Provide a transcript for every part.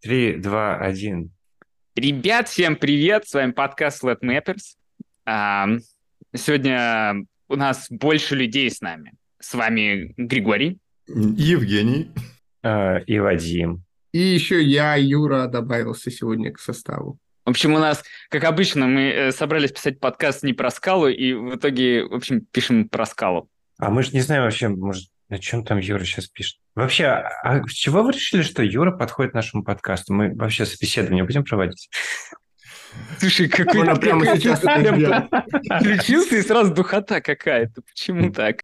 Три, два, один. Ребят, всем привет! С вами подкаст Let Mappers. А, сегодня у нас больше людей с нами. С вами Григорий. Евгений. А, и Вадим. И еще я, Юра, добавился сегодня к составу. В общем, у нас, как обычно, мы э, собрались писать подкаст не про скалу, и в итоге, в общем, пишем про скалу. А мы же не знаем вообще, может, на чем там Юра сейчас пишет. Вообще, а с чего вы решили, что Юра подходит нашему подкасту? Мы вообще собеседование будем проводить? Слушай, какой Можно прямо сейчас. Включился и сразу духота какая-то. Почему так?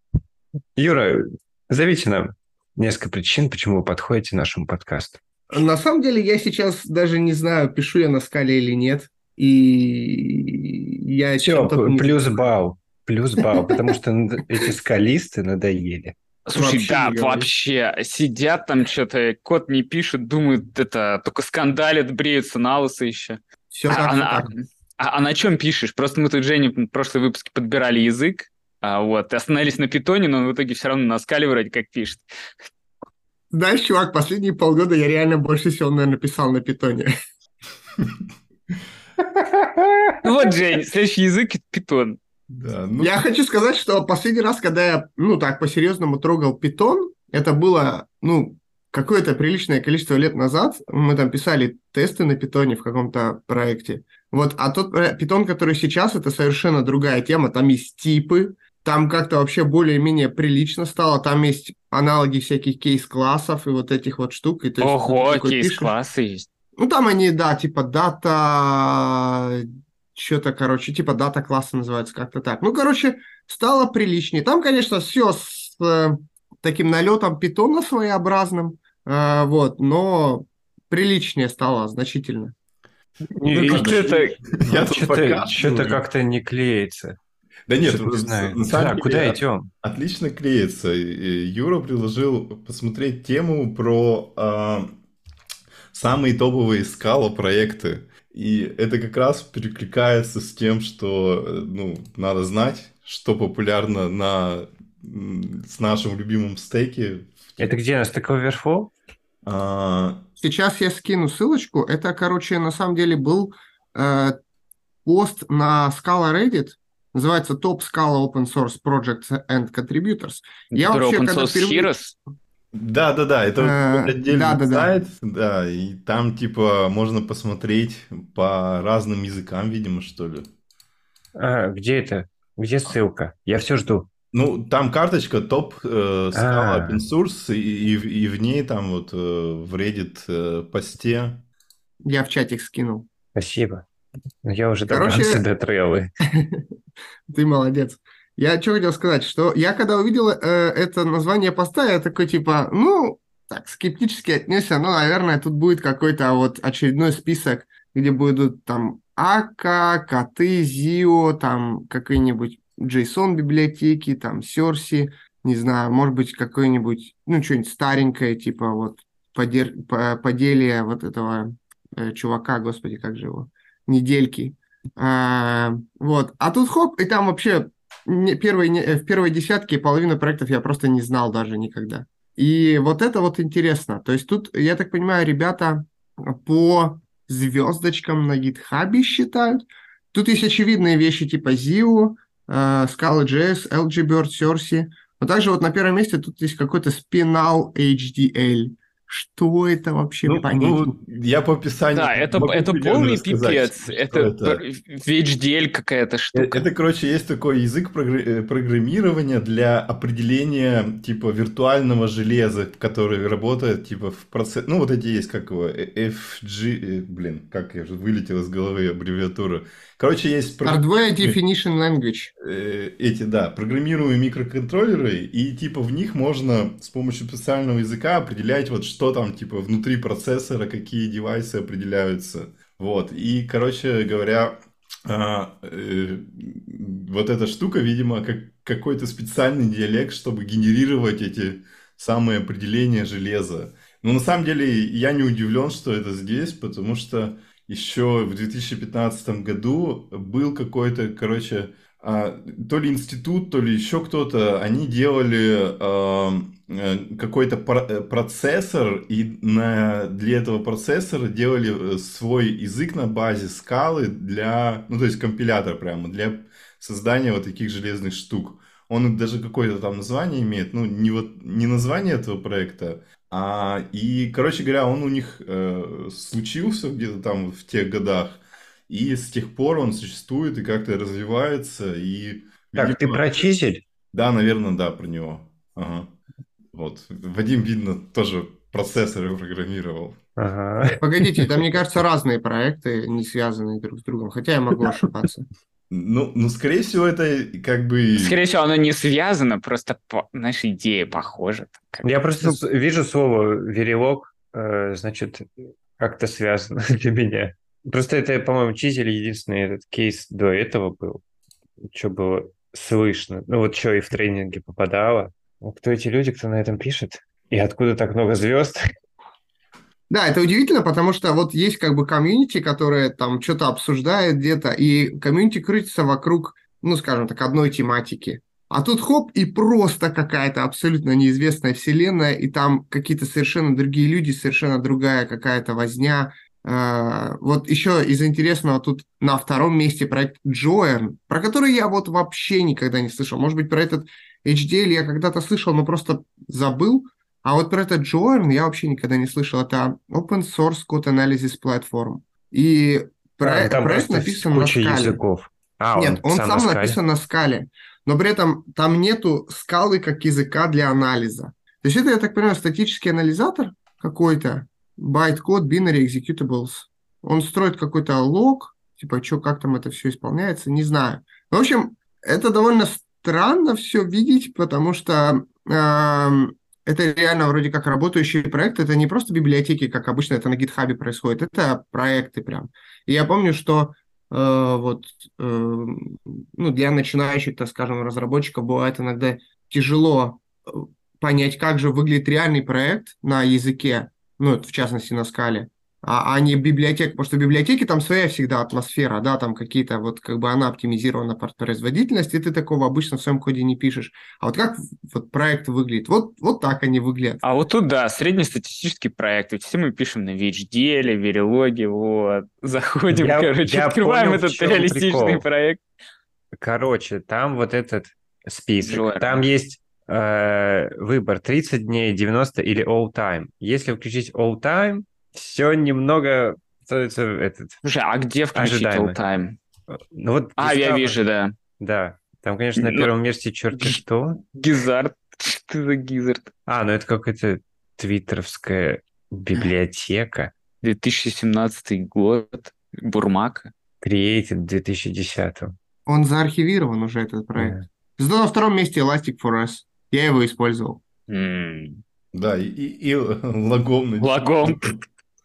Юра, зовите нам несколько причин, почему вы подходите нашему подкасту. На самом деле, я сейчас даже не знаю, пишу я на скале или нет. И я Все, плюс балл. Плюс балл, потому что эти скалисты надоели. Слушай, Вообще да, вообще, сидят там что-то, код не пишет, думают, это только скандалят, бреются на лысо еще. Все А, так, а так. а- а на чем пишешь? Просто мы тут Жене в прошлом выпуске подбирали язык, а, вот, и остановились на питоне, но он в итоге все равно на скале вроде как пишет. Знаешь, чувак, последние полгода я реально больше всего, наверное, писал на питоне. Вот, Жень, следующий язык — питон. Да, ну, Я хочу сказать, что последний раз, когда я, ну, так, по-серьезному трогал питон, это было, ну, какое-то приличное количество лет назад. Мы там писали тесты на питоне в каком-то проекте. Вот, а тот питон, который сейчас, это совершенно другая тема. Там есть типы, там как-то вообще более-менее прилично стало. Там есть аналоги всяких кейс-классов и вот этих вот штук. И то есть Ого, кейс-классы есть. ну, там они, да, типа дата, что-то, короче, типа дата класса называется как-то так. Ну, короче, стало приличнее. Там, конечно, все с э, таким налетом питона своеобразным, э, вот, но приличнее стало значительно. И как что-то я что-то что-то как-то не клеится. Да нет, не на- знаю. Да, деле, куда от- идем? Отлично клеится. Юра предложил посмотреть тему про а, самые топовые скала проекты. И это как раз перекликается с тем, что э, ну, надо знать, что популярно на, с нашим любимым стейке. Это где? На Stack Overflow? А, Сейчас я скину ссылочку. Это, короче, на самом деле был э, пост на Scala Reddit. Называется Top Scala Open Source Projects and Contributors. Я Который вообще, open когда source впервые- Heroes. Да, да, да, это Э, отдельный да-да-да. сайт, да, и там типа можно посмотреть по разным языкам, видимо, что ли. А, где это? Где ссылка? Я все жду. Ну, там карточка топ э, А. open source, и, и в- и в ней там вот э, в Reddit э, посте. Я в чатик скинул. Спасибо. Ну, Я уже Короче- добрался до трейлы. Ты молодец. Я что хотел сказать, что я когда увидел э, это название поста, я такой типа, ну, так, скептически отнесся, ну, наверное, тут будет какой-то вот очередной список, где будут там Ака, коты, Зио, там какие-нибудь JSON библиотеки, там Серси, не знаю, может быть, какое-нибудь, ну, что-нибудь старенькое, типа вот подер- по- поделие вот этого э, чувака, господи, как же его, недельки. А, вот. А тут хоп, и там вообще первые, э, в первой десятке половину проектов я просто не знал даже никогда. И вот это вот интересно. То есть тут, я так понимаю, ребята по звездочкам на гитхабе считают. Тут есть очевидные вещи типа Zio, Scala.js, LGBird, Cersei. Но также вот на первом месте тут есть какой-то Spinal HDL. Что это вообще Ну, понять? ну, я по описанию Да, это, могу это полный рассказать, пипец. что Это, VHDL какая-то Э, штука. Это, короче, есть такой язык э, программирования для определения типа виртуального железа, который работает типа в процессе... Ну, вот эти есть, как его, э, FG... Блин, как я уже вылетел из головы аббревиатура. Короче, есть... Hardware Definition Language. эти, да, программируемые микроконтроллеры, и типа в них можно с помощью специального языка определять вот что там типа внутри процессора, какие девайсы определяются. Вот, и, короче говоря, а, э, вот эта штука, видимо, как какой-то специальный диалект, чтобы генерировать эти самые определения железа. Но на самом деле я не удивлен, что это здесь, потому что еще в 2015 году был какой-то, короче, то ли институт, то ли еще кто-то, они делали э, какой-то э, процессор, и на, для этого процессора делали э, свой язык на базе скалы для, ну, то есть компилятор прямо, для создания вот таких железных штук. Он даже какое-то там название имеет, ну, не вот, не название этого проекта, а, и, короче говоря, он у них э, случился где-то там в тех годах, и с тех пор он существует и как-то развивается. И, так, видимо, ты про чизель? Да, наверное, да, про него. Ага. Вот. Вадим, видно, тоже процессоры программировал. Ага. Погодите, это, мне кажется, разные проекты, не связанные друг с другом. Хотя я могу ошибаться. Ну, ну, скорее всего, это как бы... Скорее всего, оно не связано, просто, по... знаешь, идея похожа. Я просто вижу слово «верелок», э, значит, как-то связано для меня. Просто это, по-моему, Чизель единственный этот кейс до этого был. Что было слышно. Ну вот что и в тренинге попадало. Кто эти люди, кто на этом пишет? И откуда так много звезд? Да, это удивительно, потому что вот есть как бы комьюнити, которое там что-то обсуждает где-то, и комьюнити крутится вокруг, ну, скажем так, одной тематики. А тут хоп, и просто какая-то абсолютно неизвестная вселенная, и там какие-то совершенно другие люди, совершенно другая какая-то возня, вот еще из интересного тут на втором месте проект Joern, про который я вот вообще никогда не слышал. Может быть, про этот HDL я когда-то слышал, но просто забыл. А вот про этот Joern я вообще никогда не слышал. Это Open Source Code Analysis Platform. И про, а, проект написан на скале. Языков. А, Нет, он, он сам, сам написан на скале. Но при этом там нету скалы как языка для анализа. То есть это, я так понимаю, статический анализатор какой-то, bytecode binary executables. Он строит какой-то лог, типа, что, как там это все исполняется, не знаю. В общем, это довольно странно все видеть, потому что э, это реально вроде как работающий проект. Это не просто библиотеки, как обычно это на гитхабе происходит, это проекты прям. И я помню, что э, вот э, ну, для начинающих, так скажем, разработчиков бывает иногда тяжело э, понять, как же выглядит реальный проект на языке, ну, в частности, на скале, а, а не библиотека, потому что в библиотеке там своя всегда атмосфера, да, там какие-то, вот как бы она оптимизирована под производительность, и ты такого обычно в своем коде не пишешь. А вот как вот проект выглядит? Вот, вот так они выглядят. А вот тут, да, среднестатистический проект, ведь все мы пишем на VHDL, Verilog, вот, заходим, я, короче, я открываем понял, этот реалистичный прикол. проект. Короче, там вот этот список, Джордан. там есть э, выбор 30 дней, 90 или all time. Если включить all time, все немного становится этот. Слушай, а где включить ожидаемо. all time? Ну вот. А, я там, вижу, да. Да. Там, конечно, на ну, первом месте черти что. Гизард. Что за Гизард? А, ну это какая-то твиттеровская библиотека. 2017 год. Бурмака. Created в 2010. Он заархивирован уже, этот проект. Yeah. Зато на втором месте Elastic for Us. Я его использовал. Mm. Да, и, и, и лагом. Лагом.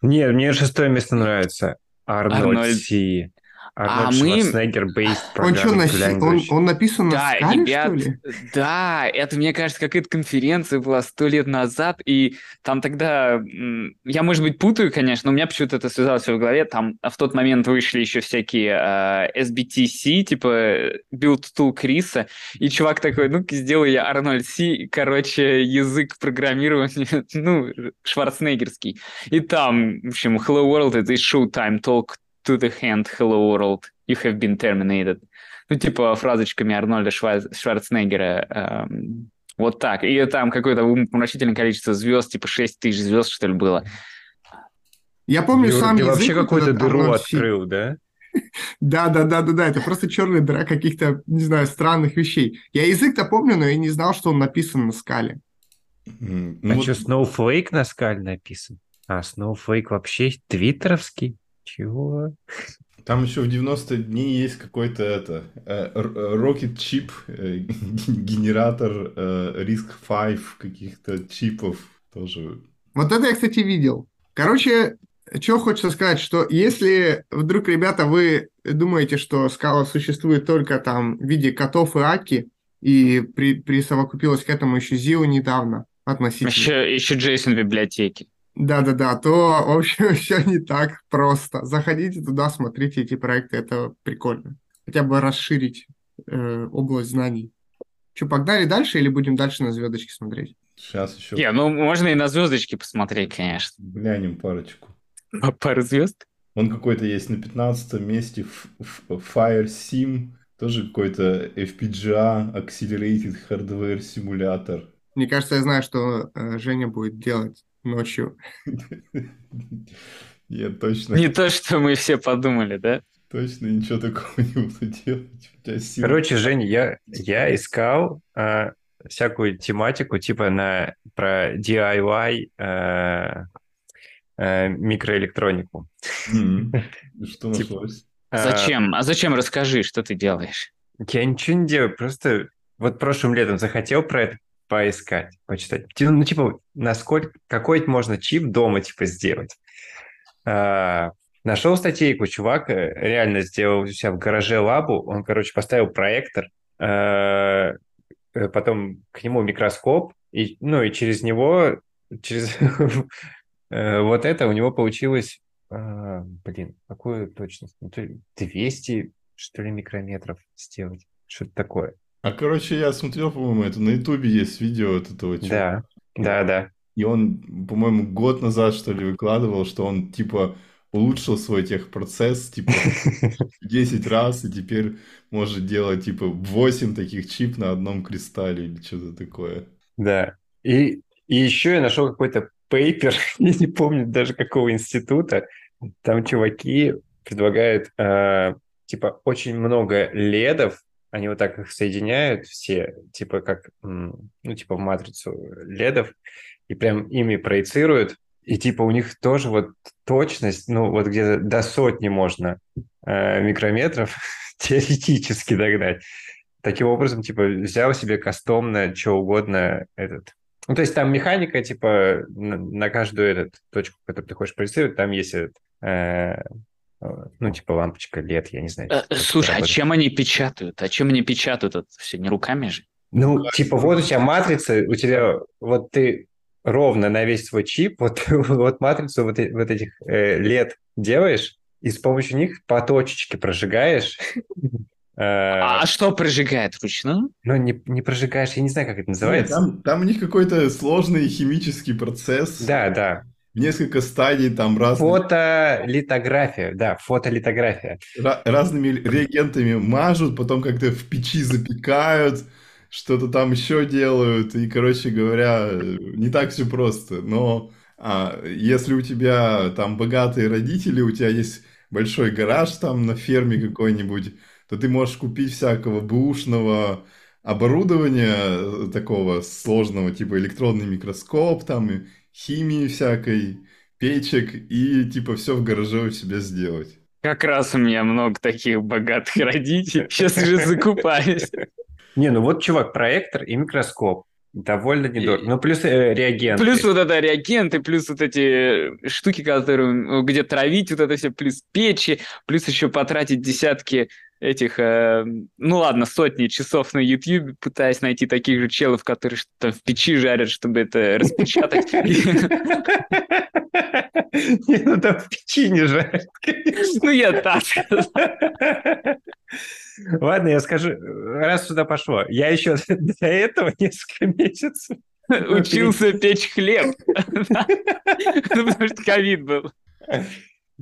Нет, мне шестое место нравится. Арнольд. Си. Арнольд а Шварценеггер мы... based он что, на... он, он написан на да, скале, ребят, что ли? Да, это, мне кажется, какая-то конференция была сто лет назад, и там тогда... Я, может быть, путаю, конечно, но у меня почему-то это связалось в голове. Там в тот момент вышли еще всякие uh, SBTC, типа Build Tool Криса, и чувак такой, ну-ка, сделай я Арнольд Си, короче, язык программирования, ну, шварценеггерский. И там, в общем, Hello World — это Showtime Talk to the hand, hello world, you have been terminated. Ну, типа фразочками Арнольда Шварценеггера. Эм, вот так. И там какое-то умопомрачительное количество звезд, типа 6 тысяч звезд, что ли, было. Я помню Юр, сам ты язык. вообще какую-то дыру Арнольд открыл, да? Да, да, да, да, да, это просто черная дыра каких-то, не знаю, странных вещей. Я язык-то помню, но я не знал, что он написан на скале. А что, Snowflake на скале написан? А, Snowflake вообще твиттеровский? Чего? Там еще в 90 дней есть какой-то это э, Rocket Chip, э, генератор Risk э, 5 каких-то чипов тоже. Вот это я, кстати, видел. Короче, что хочется сказать, что если вдруг, ребята, вы думаете, что скала существует только там в виде котов и аки, и при, присовокупилась к этому еще Зио недавно относительно. Еще, еще Джейсон в библиотеке. Да-да-да, то, в общем, все не так просто. Заходите туда, смотрите эти проекты, это прикольно. Хотя бы расширить э, область знаний. Что, погнали дальше или будем дальше на звездочки смотреть? Сейчас еще Не, ну можно и на звездочки посмотреть, конечно. глянем парочку. По пару звезд. Он какой-то есть на 15 месте Fire Sim, тоже какой-то FPGA, Accelerated Hardware Simulator. Мне кажется, я знаю, что э, Женя будет делать ночью. Я точно, Не то, что мы все подумали, да? точно ничего такого не буду делать. У тебя сил- Короче, Женя, я, я искал а, всякую тематику, типа на про DIY а, а, микроэлектронику. И Что нашлось? А, Зачем? А зачем? Расскажи, что ты делаешь. Я ничего не делаю, просто вот прошлым летом захотел про это поискать, почитать. Ну, типа, насколько, какой можно чип дома, типа, сделать. А, нашел статейку, чувак э, реально сделал у себя в гараже лабу, он, короче, поставил проектор, э, э, потом к нему микроскоп, и, ну, и через него, через э, вот это у него получилось, а, блин, какую точность? Ну, то ли 200, что ли, микрометров сделать. Что-то такое. А, короче, я смотрел, по-моему, это на Ютубе есть видео от этого чувака. Да, да, да. И он, по-моему, год назад, что ли, выкладывал, что он, типа, улучшил свой техпроцесс, типа, в 10 раз, и теперь может делать, типа, 8 таких чип на одном кристалле или что-то такое. Да. И, и еще я нашел какой-то пейпер, я не помню даже какого института. Там чуваки предлагают, э, типа, очень много ледов, они вот так их соединяют все, типа, как, ну, типа, в матрицу ледов, и прям ими проецируют, и, типа, у них тоже вот точность, ну, вот где-то до сотни можно э, микрометров теоретически догнать. Таким образом, типа, взял себе кастомно, что угодно этот. Ну, то есть там механика, типа, на, на каждую этот точку, которую ты хочешь проецировать, там есть этот, э, ну, типа, лампочка лет, я не знаю. Э, Слушай, а чем они печатают? А чем они печатают это все? Не руками же? Ну, типа, вот у тебя матрица, у тебя, вот ты ровно на весь свой чип, вот, вот матрицу вот, э- вот этих э, лет делаешь, и с помощью них по точечке прожигаешь. Э, А что прожигает вручную? Ну, не, не прожигаешь, я не знаю, как это Нет, называется. Там, там у них какой-то сложный химический процесс. Да, да. Несколько стадий, там разные, Фотолитография, да, фотолитография. ра- разными реагентами мажут, потом как-то в печи запекают, что-то там еще делают. И, короче говоря, не так все просто. Но а, если у тебя там богатые родители, у тебя есть большой гараж там на ферме какой-нибудь, то ты можешь купить всякого бэушного оборудования э, такого сложного, типа электронный микроскоп там, и химии всякой, печек, и типа все в гараже у себя сделать. Как раз у меня много таких богатых родителей. Сейчас уже закупаюсь. Не, ну вот, чувак, проектор и микроскоп. Довольно недорого. Ну, плюс э, реагенты. Плюс вот это реагенты, плюс вот эти штуки, которые, ну, где травить вот это все, плюс печи, плюс еще потратить десятки этих, э, ну ладно, сотни часов на YouTube, пытаясь найти таких же челов, которые что-то в печи жарят, чтобы это распечатать. Не, ну там в печи не жарят. Ну, я так. Ладно, я скажу, раз сюда пошло. Я еще до этого несколько месяцев Учился печь хлеб. Ну, Потому что ковид был.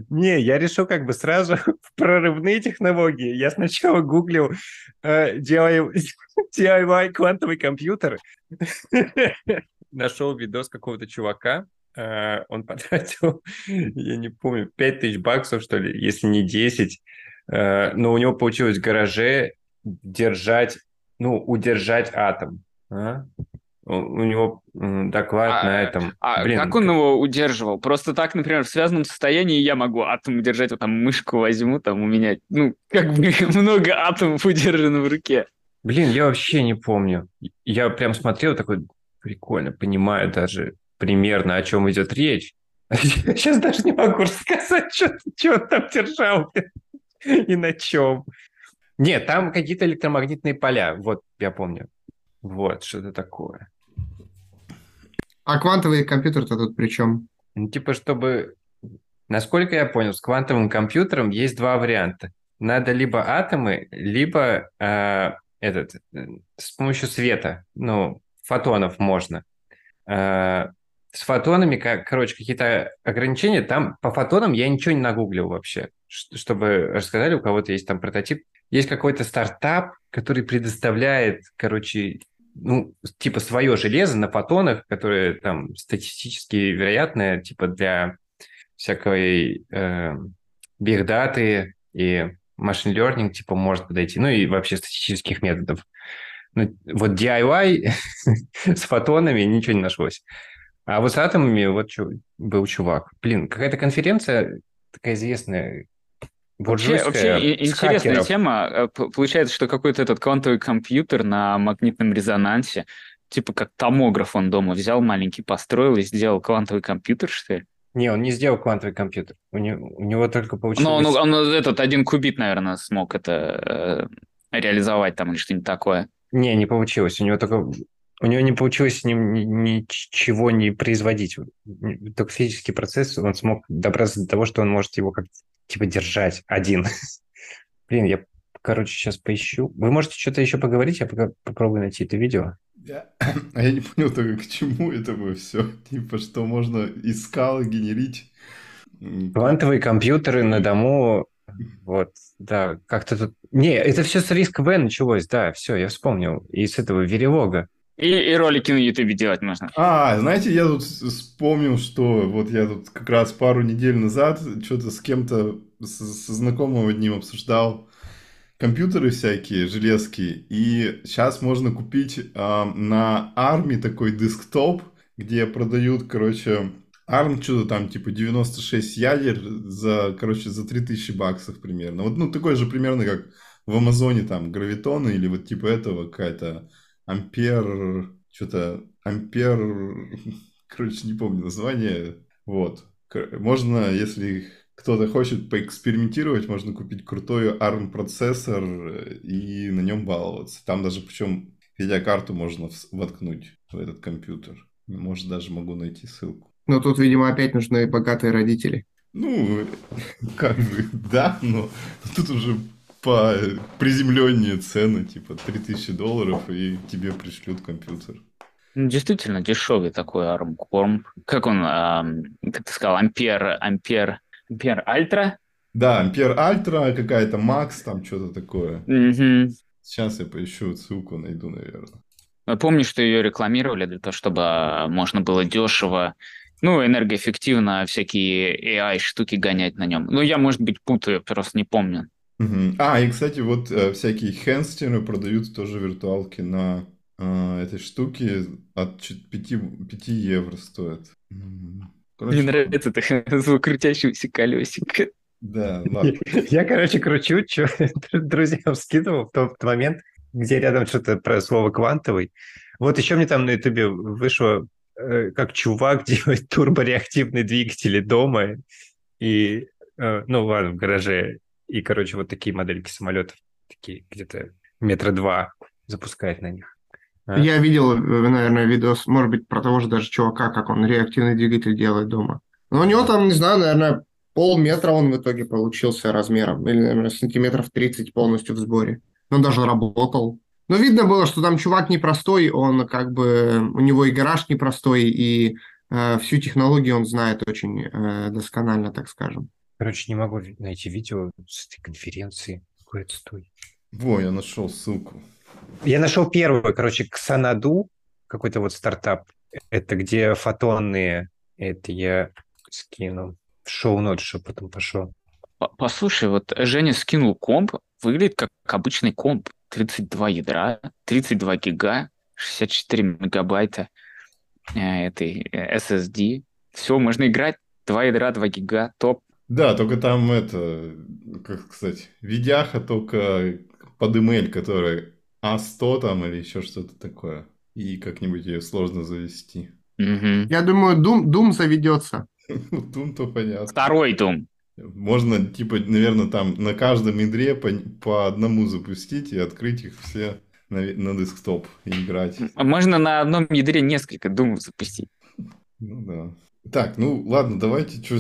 Не, я решил как бы сразу в прорывные технологии. Я сначала гуглил э, DIY, квантовый компьютер. Нашел видос какого-то чувака. Э, он потратил, я не помню, 5 тысяч баксов, что ли, если не 10. Э, но у него получилось в гараже держать, ну, удержать атом. А? У него доклад А, на этом. А Блин, как он его удерживал? Просто так, например, в связанном состоянии я могу атом удержать, вот там мышку возьму, там у меня, ну, как бы много атомов удержано в руке. Блин, я вообще не помню. Я прям смотрел такой, прикольно, понимаю даже примерно, о чем идет речь. Я сейчас даже не могу рассказать, что, что он там держал и на чем. Нет, там какие-то электромагнитные поля, вот я помню. Вот, что-то такое. А квантовый компьютер-то тут при чем? Ну, типа, чтобы... Насколько я понял, с квантовым компьютером есть два варианта. надо либо атомы, либо э, этот с помощью света, ну, фотонов можно. Э, с фотонами, как, короче, какие-то ограничения. Там по фотонам я ничего не нагуглил вообще, чтобы рассказали, у кого-то есть там прототип. Есть какой-то стартап, который предоставляет, короче, ну, типа свое железо на фотонах, которое там статистически вероятное, типа для всякой э, бигдаты и машин learning, типа, может подойти, ну и вообще статистических методов. Ну, вот DIY с фотонами ничего не нашлось. А вот с атомами вот чё, был чувак. Блин, какая-то конференция такая известная, Вообще, вообще интересная хакеров. тема. Э, получается, что какой-то этот квантовый компьютер на магнитном резонансе, типа как томограф он дома взял маленький, построил и сделал квантовый компьютер, что ли? Не, он не сделал квантовый компьютер. У него, у него только получилось... Ну, он, он этот один кубит, наверное, смог это э, реализовать там или что-нибудь такое. Не, не получилось. У него только... У него не получилось ни, ни, ничего не производить. Только физический процесс, он смог добраться до того, что он может его как-то типа держать один. Блин, я, короче, сейчас поищу. Вы можете что-то еще поговорить, я пока попробую найти это видео. Я... А я не понял только, к чему это было все. Типа, что можно из скалы генерить... Квантовые компьютеры на дому, вот, да, как-то тут... Не, это все с риск В началось, да, все, я вспомнил. И с этого Веревога. И, и ролики на Ютубе делать можно. А, знаете, я тут вспомнил, что вот я тут как раз пару недель назад что-то с кем-то, со знакомым одним обсуждал компьютеры всякие, железки, и сейчас можно купить э, на армии такой десктоп, где продают, короче, ARM что-то там, типа 96 ядер за, короче, за 3000 баксов примерно. Вот, ну, такой же примерно, как в Амазоне там гравитоны или вот типа этого какая-то Ампер, что-то Ампер, короче, не помню название. Вот. Можно, если кто-то хочет поэкспериментировать, можно купить крутой ARM процессор и на нем баловаться. Там даже причем видеокарту можно воткнуть в этот компьютер. Может, даже могу найти ссылку. Но тут, видимо, опять нужны богатые родители. Ну, как бы, да, но тут уже по приземленнее цены, типа 3000 долларов, и тебе пришлют компьютер. Ну, действительно, дешевый такой ARM. Как он, а, как ты сказал, Ампер, Ампер, Ампер Альтра? Да, Ампер Альтра, какая-то Макс, там что-то такое. Угу. Сейчас я поищу ссылку, найду, наверное. Помню, что ее рекламировали для того, чтобы а, можно было дешево, ну, энергоэффективно всякие AI-штуки гонять на нем. Ну, я, может быть, путаю, просто не помню. А, и, кстати, вот э, всякие хенстеры продают тоже виртуалки на э, этой штуке от 5, 5 евро стоят. Короче, Мне нравится это звук крутящегося колесика. Да, ладно. Я, короче, кручу, что друзьям скидывал в тот момент, где рядом что-то про слово «квантовый». Вот еще мне там на ютубе вышло, э, как чувак делает турбореактивные двигатели дома, и, э, ну ладно, в гараже, и, короче, вот такие модельки самолетов, такие где-то метра два запускает на них. А? Я видел, э, наверное, видос, может быть, про того же даже чувака, как он реактивный двигатель делает дома. Но у него там, не знаю, наверное, полметра он в итоге получился размером, или, наверное, сантиметров 30 полностью в сборе. Он даже работал. Но видно было, что там чувак непростой, он как бы, у него и гараж непростой, и э, всю технологию он знает очень э, досконально, так скажем. Короче, не могу найти видео с этой конференции. Какой отстой. Во, я нашел ссылку. Я нашел первую, короче, Ксанаду, какой-то вот стартап. Это где фотонные. Это я скину в шоу-нот, чтобы потом пошел. Послушай, вот Женя скинул комп, выглядит как обычный комп. 32 ядра, 32 гига, 64 мегабайта э, этой э, SSD. Все, можно играть. Два ядра, 2 гига, топ. Да, только там это, как сказать, видяха только под email, который А100 там или еще что-то такое. И как-нибудь ее сложно завести. Угу. Я думаю, Doom, Doom заведется. Doom то понятно. Второй Doom. Можно, типа, наверное, там на каждом ядре по, по одному запустить и открыть их все на, на десктоп и играть. Можно на одном ядре несколько Doom запустить. Ну да. Так, ну ладно, давайте что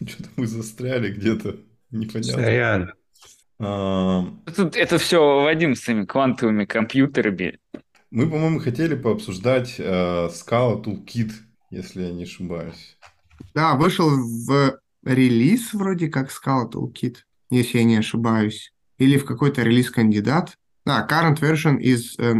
Что-то мы застряли где-то. Непонятно. Сорян. А, Тут это все Вадим с своими квантовыми компьютерами. Мы, по-моему, хотели пообсуждать э, Scala Toolkit, если я не ошибаюсь. Да, вышел в релиз вроде как Scala Toolkit, если я не ошибаюсь. Или в какой-то релиз-кандидат. Да, current version из э,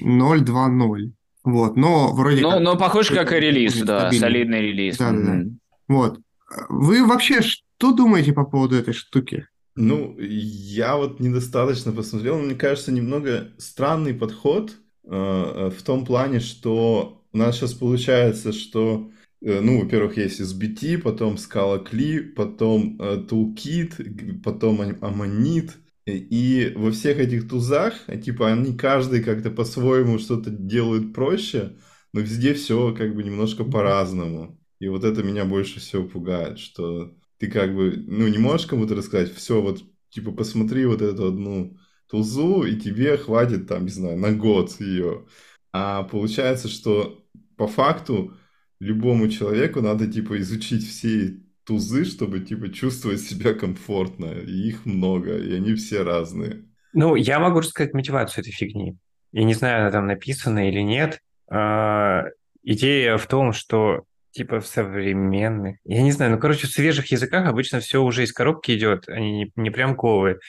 0.2.0. Вот, но вроде Но, как... но похож как и релиз, да, стабильный. солидный релиз. Да, да, да. Вот. Вы вообще что думаете по поводу этой штуки? Ну, я вот недостаточно посмотрел, мне кажется, немного странный подход э, э, в том плане, что у нас сейчас получается, что, э, ну, во-первых, есть SBT, потом Scala Cli, потом э, Toolkit, потом Am- Ammonit, и, и во всех этих тузах, э, типа, они каждый как-то по-своему что-то делают проще, но везде все как бы немножко по-разному. И вот это меня больше всего пугает, что ты как бы, ну, не можешь кому-то рассказать, все, вот, типа, посмотри вот эту одну тулзу, и тебе хватит, там, не знаю, на год ее. А получается, что по факту любому человеку надо, типа, изучить все тузы, чтобы, типа, чувствовать себя комфортно. И их много, и они все разные. Ну, я могу рассказать мотивацию этой фигни. Я не знаю, она там написана или нет. А, идея в том, что типа в современных, я не знаю, ну, короче, в свежих языках обычно все уже из коробки идет, они не, не прям ковы.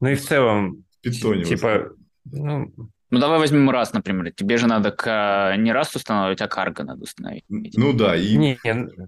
Ну и в целом, питоне. типа, ну, Ну, давай возьмем раз, например. Тебе же надо к... не раз устанавливать, а карго надо установить. Ну да, и не,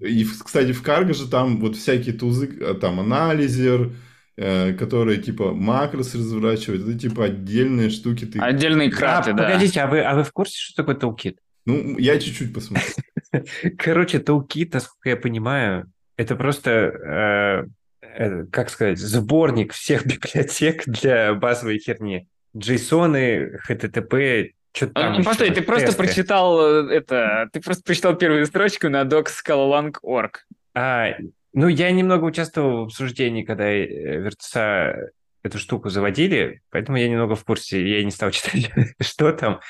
И, кстати, в Cargo же там вот всякие тузы, э, там анализер, э, которые типа макрос разворачивают, это типа отдельные штуки. Ты... Отдельные а, краты, да. погодите, а вы, а вы в курсе, что такое toolkit? Ну, я чуть-чуть посмотрел. Короче, toolkit, насколько я понимаю, это просто, э, э, как сказать, сборник всех библиотек для базовой херни. JSON, HTTP, что-то А, там ну, Постой, ты просто тесты. прочитал э, это, ты просто прочитал первую строчку на docs.scalalang.org. А, ну, я немного участвовал в обсуждении, когда э, Virtus эту штуку заводили, поэтому я немного в курсе, я не стал читать, что там.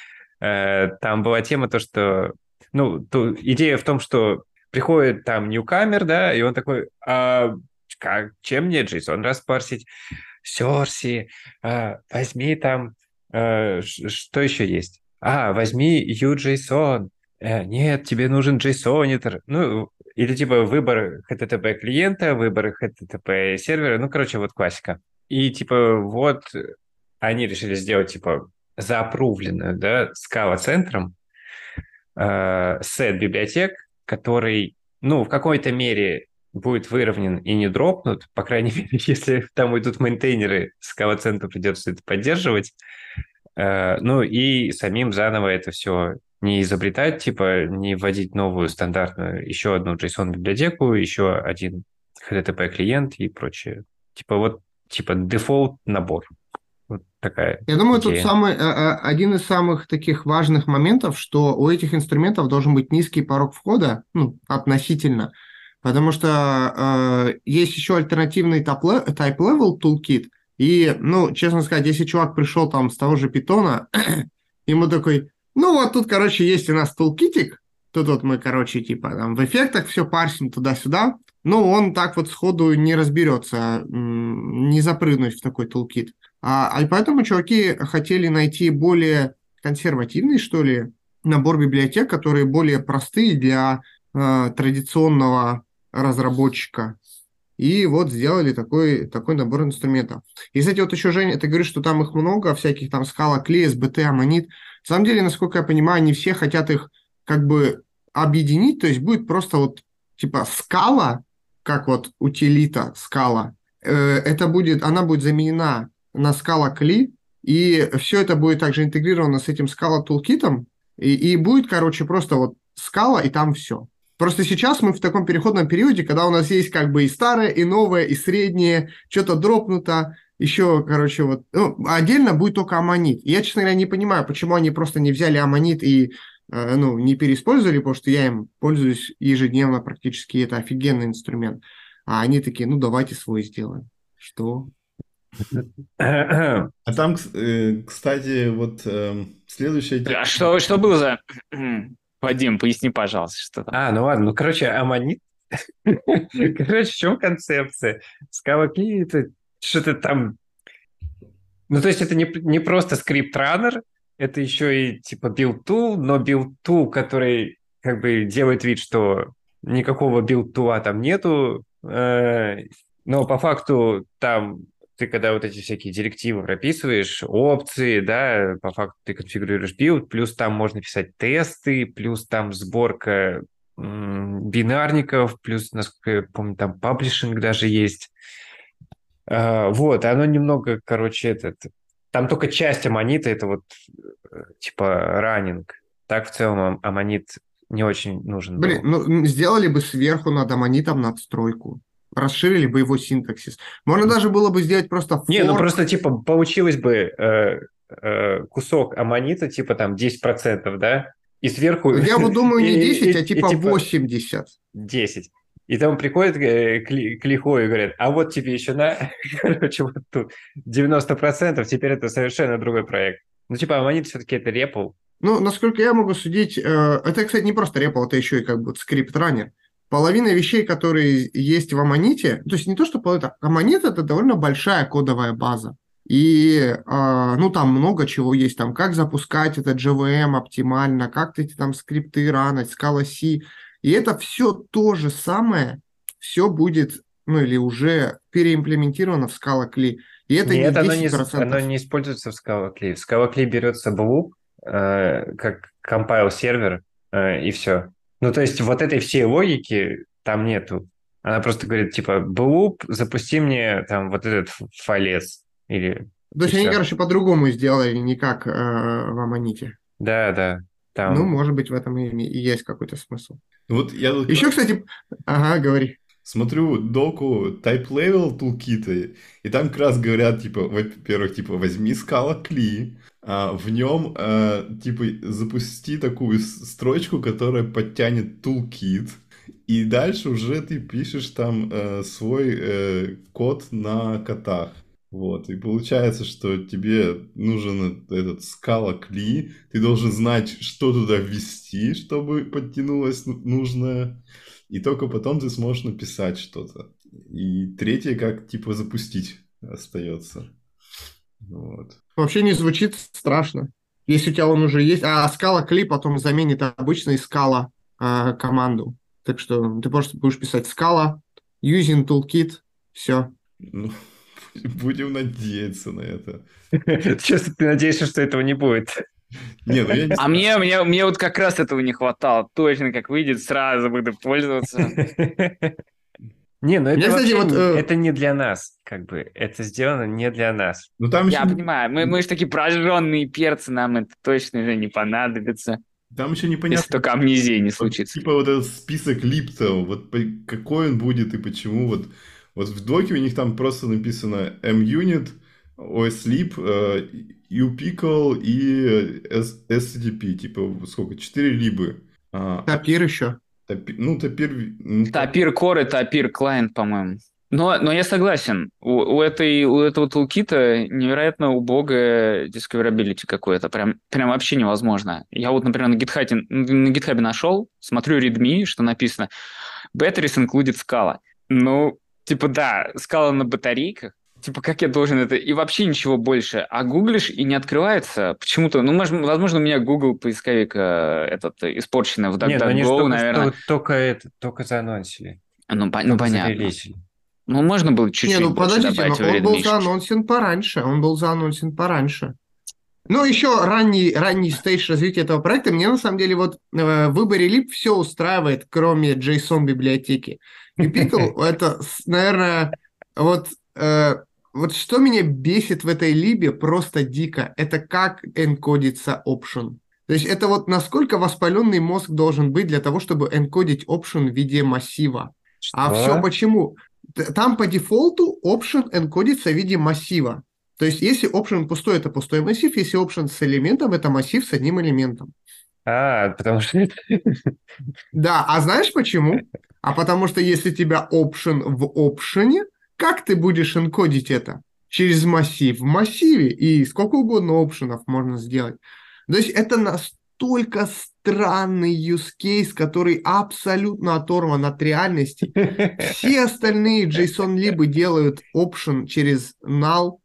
Там была тема то, что... Ну, то, идея в том, что приходит там ньюкамер, да, и он такой, а как, чем мне JSON распарсить? Сёрси, а, возьми там, ш- что еще есть? А, возьми UJSON. Э, нет, тебе нужен JSONiter. Ну, или типа выбор HTTP клиента, выбор HTTP сервера, ну, короче, вот классика. И типа вот они решили сделать типа заапрувленную, да, скала центром э, сет библиотек, который, ну, в какой-то мере будет выровнен и не дропнут, по крайней мере, если там уйдут мейнтейнеры, скала центру придется это поддерживать. Э, ну и самим заново это все не изобретать, типа не вводить новую стандартную, еще одну JSON-библиотеку, еще один HTTP-клиент и прочее. Типа вот, типа дефолт набор. Вот такая Я думаю, тут идея. самый, э, э, один из самых таких важных моментов, что у этих инструментов должен быть низкий порог входа, ну, относительно, потому что э, есть еще альтернативный type type level toolkit, и, ну, честно сказать, если чувак пришел там с того же питона, ему такой, ну, вот тут, короче, есть у нас тулкитик, тут вот мы, короче, типа, там в эффектах все парсим туда-сюда, но он так вот сходу не разберется, не запрыгнуть в такой тулкит. А, а и поэтому чуваки хотели найти более консервативный, что ли, набор библиотек, которые более простые для э, традиционного разработчика. И вот сделали такой, такой набор инструментов. И, кстати, вот еще, Женя, ты говоришь, что там их много, всяких там скала, клей, SBT, аммонит. На самом деле, насколько я понимаю, они все хотят их как бы объединить, то есть будет просто вот типа скала, как вот утилита скала, э, это будет, она будет заменена на скала кли, и все это будет также интегрировано с этим скала тулкитом, и, и будет, короче, просто вот скала, и там все. Просто сейчас мы в таком переходном периоде, когда у нас есть как бы и старое, и новое, и среднее, что-то дропнуто, еще, короче, вот, ну, отдельно будет только аммонит. Я, честно говоря, не понимаю, почему они просто не взяли аммонит и, э, ну, не переиспользовали, потому что я им пользуюсь ежедневно практически, это офигенный инструмент. А они такие, ну, давайте свой сделаем. Что? А там, э, кстати, вот эм, следующая тема. А что, что было за... Вадим, поясни, пожалуйста, что там. А, ну ладно, ну, короче, Ammonite. Короче, в чем концепция? Scala CLI это что-то там Ну, то есть это не, не просто script-runner, это еще и типа build-tool, но build-tool, который как бы делает вид, что никакого build-tool а там нету, э, но по факту там ты когда вот эти всякие директивы прописываешь, опции, да, по факту ты конфигурируешь build, плюс там можно писать тесты, плюс там сборка бинарников, плюс, насколько я помню, там паблишинг даже есть. А, вот, оно немного, короче, этот... Там только часть аммонита, это вот э, типа раннинг. Так в целом аммонит не очень нужен Блин, был. ну сделали бы сверху над аммонитом надстройку расширили бы его синтаксис. Можно даже было бы сделать просто fork. Не, ну просто типа получилось бы э, э, кусок аммонита, типа там 10%, да? И сверху... Я вот думаю не 10, а типа 80. 10. Типа и там приходят э, к лиху и говорят, а вот тебе еще на, короче, вот тут 90%, теперь это совершенно другой проект. Ну, типа, Аммонит все-таки это репл. Ну, насколько я могу судить, э, это, кстати, не просто репл, это еще и как бы скрипт-раннер половина вещей, которые есть в Аммоните, то есть не то, что половина, Аммонит – это довольно большая кодовая база. И, э, ну, там много чего есть, там, как запускать этот JVM оптимально, как эти там скрипты ранить, Scala C. И это все то же самое, все будет, ну, или уже переимплементировано в Scala CLI. И это Нет, не 10%. Оно не, оно не используется в Scala CLI. В Scala CLI берется Bloop, э, как compile сервер, э, и все. Ну, то есть вот этой всей логики там нету. Она просто говорит, типа, блуп, запусти мне там вот этот файлец. Или... То есть они, короче, по-другому сделали, не как э, в Аманите. Да, да. Там... Ну, может быть, в этом и, и есть какой-то смысл. Вот я тут... Еще, кстати... Ага, говори. Смотрю доку Type Level Toolkit, и там как раз говорят, типа, во-первых, типа, возьми скала Кли, а, в нем а, типа запусти такую строчку, которая подтянет toolkit, и дальше уже ты пишешь там э, свой э, код на котах. Вот, и получается, что тебе нужен этот скала кли, ты должен знать, что туда ввести, чтобы подтянулось нужное, и только потом ты сможешь написать что-то. И третье, как типа запустить остается. Вот. Вообще не звучит страшно. Если у тебя он уже есть, а скала клип потом заменит обычный скала э, команду. Так что ты просто будешь писать скала, using toolkit, все. Ну, будем надеяться на это. Честно, ты надеешься, что этого не будет? Не, ну я не А мне, мне, мне вот как раз этого не хватало. Точно, как выйдет, сразу буду пользоваться. Не, ну это, вообще, вот, э... это не для нас, как бы. Это сделано не для нас. Ну, там Я еще... понимаю, мы, мы же такие прожженные перцы, нам это точно же не понадобится. Там еще непонятно. Если только амнезия не случится. Вот, типа вот этот список липтов, вот какой он будет и почему. Вот, вот в доке у них там просто написано M-Unit, OS-Lib, uh, UPickle и SCTP. Типа сколько? Четыре либы. А, Тапир еще. Топир, ну, топир... Топир Core это топир клиент, по-моему. Но, но я согласен, у, у, этой, у этого тулкита невероятно убогое discoverability какое-то, прям, прям вообще невозможно. Я вот, например, на GitHub, на GitHub нашел, смотрю readme, что написано batteries included Scala. Ну, типа да, Scala на батарейках, Типа, как я должен это... И вообще ничего больше. А гуглишь, и не открывается. Почему-то... Ну, может, возможно, у меня Google поисковик э, этот испорченный в DuckDuckGo, они только, наверное. Только, это, только заанонсили. Ну, по, ну понятно. Зарелизили. Ну, можно было чуть-чуть Не, ну, подождите, но он был заанонсен пораньше. Он был заанонсен пораньше. Ну, еще ранний, ранний стейдж развития этого проекта. Мне, на самом деле, вот э, выборе лип все устраивает, кроме JSON библиотеки. И Pickle — это, наверное, вот э, вот что меня бесит в этой либе просто дико, это как энкодится option. То есть это вот насколько воспаленный мозг должен быть для того, чтобы энкодить option в виде массива. А что? А все почему? Там по дефолту option энкодится в виде массива. То есть если option пустой, это пустой массив, если option с элементом, это массив с одним элементом. А, потому что... Да, а знаешь почему? А потому что если тебя option в option, как ты будешь энкодить это? Через массив. В массиве и сколько угодно опшенов можно сделать. То есть это настолько странный use case, который абсолютно оторван от реальности. Все остальные JSON-либы делают option через null.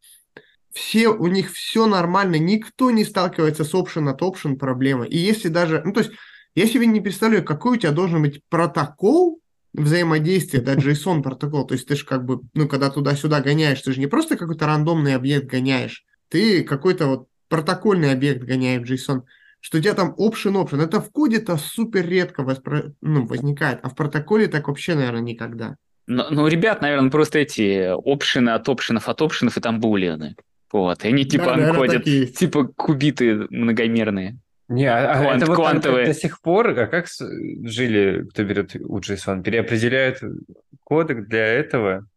все, у них все нормально, никто не сталкивается с option от option проблемой. И если даже, ну то есть, я себе не представляю, какой у тебя должен быть протокол взаимодействия, да, JSON протокол, то есть ты же как бы, ну, когда туда-сюда гоняешь, ты же не просто какой-то рандомный объект гоняешь, ты какой-то вот протокольный объект гоняешь в JSON, что у тебя там option-option. Это в коде-то супер редко воспро... ну, возникает, а в протоколе так вообще, наверное, никогда. Ну, ну, ребят, наверное, просто эти опшены от опшенов от опшенов и там булианы. Вот, и они типа Да, анкодят, типа кубиты многомерные. Не, а, а Квант- это вот там квантовые. до сих пор, а как жили, кто берет у JSON, переопределяют кодек для этого?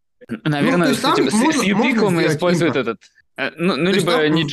Наверное, Ну, есть кстати, с, можно- с можно сделать используют импорт. этот... э, Ну, ну либо там не...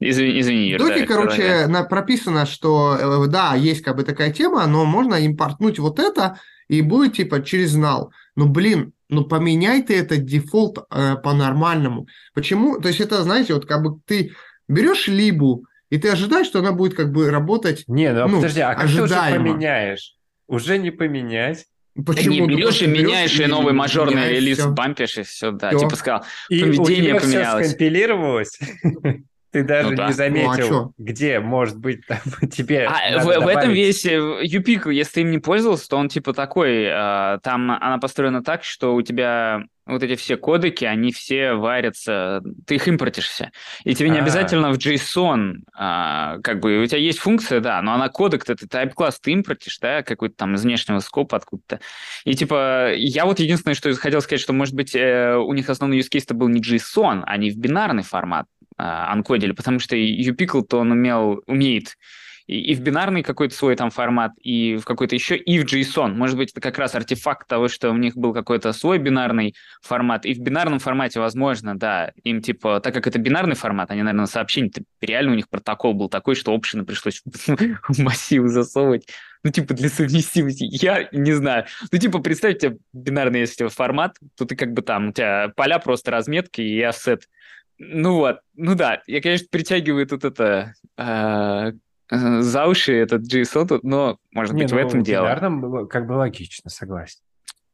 Извини, извини, В Юр, доке, да, короче, продолжай. на- прописано, что э, да, есть как бы такая тема, но можно импортнуть вот это, и будет типа через null. Ну, блин, ну поменяй ты этот дефолт э, по-нормальному. Почему? То есть это, знаете, вот как бы ты берешь либу, и ты ожидаешь, что она будет как бы работать. Не, ну, а Ну, подожди, а как ты уже ожидаемо. поменяешь? Уже не поменять. Почему? не Ты берешь и меняешь, и новый мажорный меняешь релиз всё. бампишь, и все, да. Всё. Типа сказал, И у Поведение тебя все поменялось. скомпилировалось. Ты даже Ну да. не Ну, а заметил, где, может быть, там тебе А, в, в этом весь Юпик, если ты им не пользовался, то он типа такой, а, там она построена так, что у тебя вот эти все кодеки, они все варятся, ты их импортишь все. И тебе не А. обязательно в JSON, а, как бы, у тебя есть функция, да, но она кодек-то, ты type-класс ты импортишь, да, какой-то там из внешнего скопа откуда-то. И типа, я вот единственное, что хотел сказать, что, может быть, э, у них основной use case-то был не JSON, а не в бинарный формат анкодили, потому что UPickle-то он умел, умеет и, и в бинарный какой-то свой там формат, и в какой-то еще, и в JSON. Может быть, это как раз артефакт того, что у них был какой-то свой бинарный формат. И в бинарном формате, возможно, да, им типа, так как это бинарный формат, они, наверное, сообщения, реально у них протокол был такой, что опшены пришлось в массив засовывать. Ну, типа, для совместимости. Я не знаю. Ну, типа, представьте, бинарный, если формат, то ты как бы там, у тебя поля просто разметки и ассет. Ну вот, ну да, я, конечно, притягиваю тут это э, э, за уши этот JSON, тут, но, может Не, быть, в ну, этом дело. было как бы логично, согласен.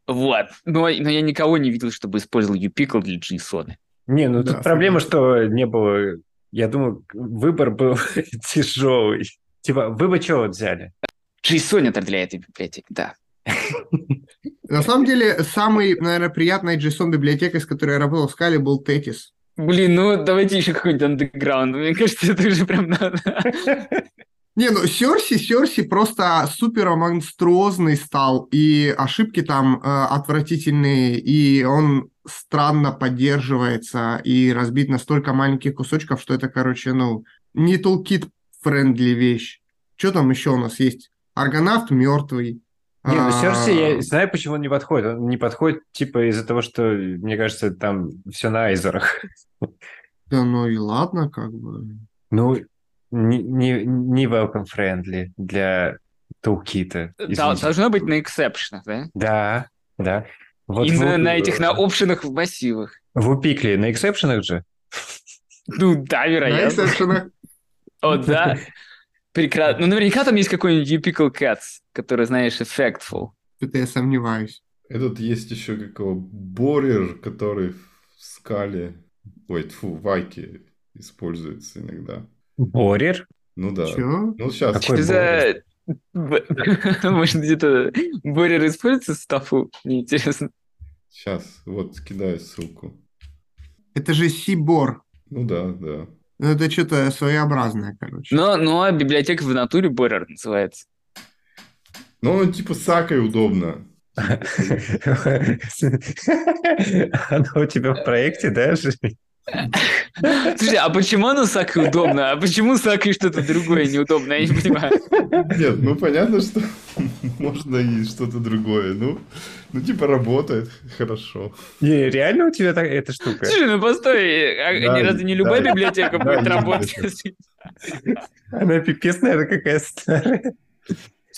Вот, но, но я никого не видел, чтобы использовал UPickle для JSON. Не, ну Да, тут проблема, что не было... Я думаю, выбор был тяжелый. Типа, вы бы вот взяли? JSON это для этой библиотеки, да. На самом деле, самый, наверное, приятной JSON-библиотекой, с которой я работал в Scala, был Tethys. Блин, ну давайте еще какой-нибудь андеграунд. Мне кажется, это уже прям надо. Не, ну Circe, Circe просто супер монструозный стал, и ошибки там э, отвратительные, и он странно поддерживается и разбит на столько маленьких кусочков, что это, короче, ну, не toolkit friendly вещь. Что там еще у нас есть? Argonaut мертвый. Не, ну Серси, А, я знаю, почему он не подходит. Он не подходит, типа, из-за того, что, мне кажется, там все на айзерах. Да ну и ладно, как бы. Ну, не, не, не welcome friendly для тулкита. Да, должно быть на эксепшенах, да? Да, да. Вот И в- на, на этих, на опшенах в массивах. В упикле на эксепшенах же? Ну да, На вероятно. эксепшенах. О, да. Прекрасно. Ну, наверняка там есть какой-нибудь UPickle Cats, который, знаешь, effectful. Это я сомневаюсь. Этот есть еще какого Борер, который в скале, ой, тьфу, в Айке используется иногда. Борер? Ну да. Чё? Ну сейчас. Какой за... Может, где-то Борер используется в стафу? Мне интересно. Сейчас, вот кидаю ссылку. Это же Сибор. Ну да, да. Ну, Это что-то своеобразное, короче. Но, ну, а библиотека в натуре Борер называется. Ну, типа с Акой удобно. Она у тебя в проекте, да, Жень? Слушай, а почему оно с Акой удобно? А почему с Акой что-то другое неудобно? Я не понимаю. Нет, ну понятно, что можно и что-то другое. Ну, ну типа работает хорошо. Не, реально у тебя так, эта штука? Слушай, ну постой, а Да, не разве не любая да. библиотека Да, будет работать? Она пипец, наверное, какая старая.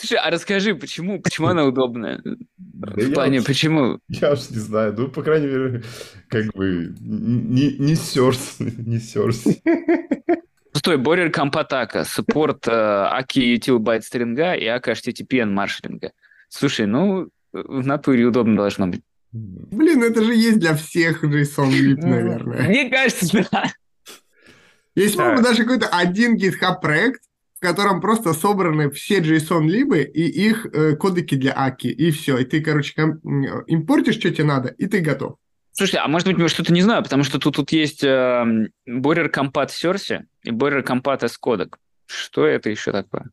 Слушай, а расскажи, почему, почему она удобная? Да В плане, вот- почему? Я уж не знаю, ну, по крайней мере, как бы не, не сёрс, не сёрс. Постой, Борер Компатака, саппорт э, AKI util байт стринга и AKI HTTPN маршринга. Слушай, ну, в натуре удобно должно быть. Блин, это же есть для всех JSON лип, наверное. Мне кажется, да. Есть, Да. по-моему, даже какой-то один GitHub проект, в котором просто собраны все JSON-либы и их э, кодеки для AKI, и все. И ты, короче, ком- импортишь, что тебе надо, и ты готов. Слушайте, а может быть, мы что-то не знаю, потому что тут, тут есть э, Border Compat Source и Border Compat S кодек. Что это еще такое?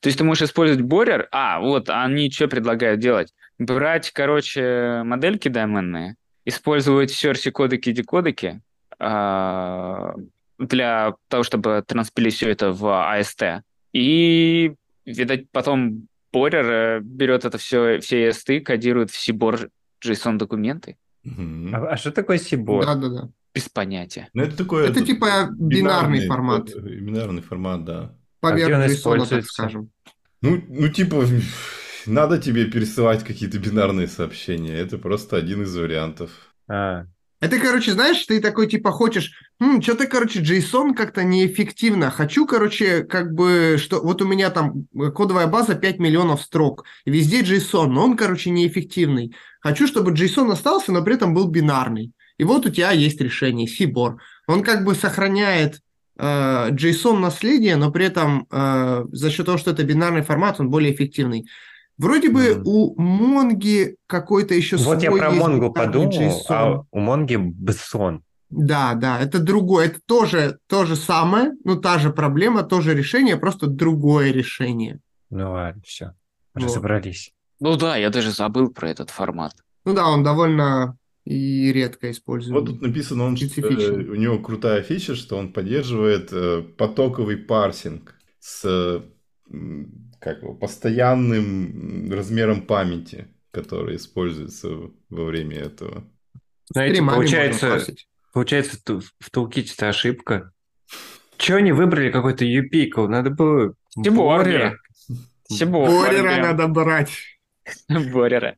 То есть ты можешь использовать Border, а, вот, они что предлагают делать? Брать, короче, модельки доменные, использовать в Source кодеки и декодеки а, для того, чтобы транспилить все это в AST. И, видать, потом Border э, берет это все, все AST, кодирует в CBOR JSON документы. Мгм. А, а что такое Сибор? Да-да-да. Без понятия. Ну, это такой... Это этот, типа бинарный формат. э, Бинарный формат, да. Поверх он JSON, так используется? скажем. Ну, ну, типа, надо тебе пересылать какие-то бинарные сообщения. Это просто один из вариантов. А, Это, короче, знаешь, ты такой, типа, хочешь, что-то, короче, JSON как-то неэффективно. Хочу, короче, как бы, что вот у меня там э, кодовая база 5 миллионов строк, везде JSON, но он, короче, неэффективный. Хочу, чтобы JSON остался, но при этом был бинарный. И вот у тебя есть решение, Сибор. Он как бы сохраняет э, JSON наследие, но при этом э, за счет того, что это бинарный формат, он более эффективный. Вроде бы Мгм. у Монги какой-то еще вот я свой про есть Монгу бинарный подумал, JSON. а у Монги Бессон. Да, да, это другое, это тоже то же самое, ну та же проблема, то же решение, просто другое решение. Ну ладно, все. Вот. Разобрались. Ну да, я даже забыл про этот формат. Ну да, он довольно и редко используем. Вот тут написано, он, э, у него крутая фича, что он поддерживает э, потоковый парсинг с э, как его, постоянным размером памяти, который используется во время этого. Знаете, Стримами получается, получается в тулките ошибка. Чего они выбрали какой-то юпикл? Надо было Тиборги. Сибор. Борера надо брать. Борера.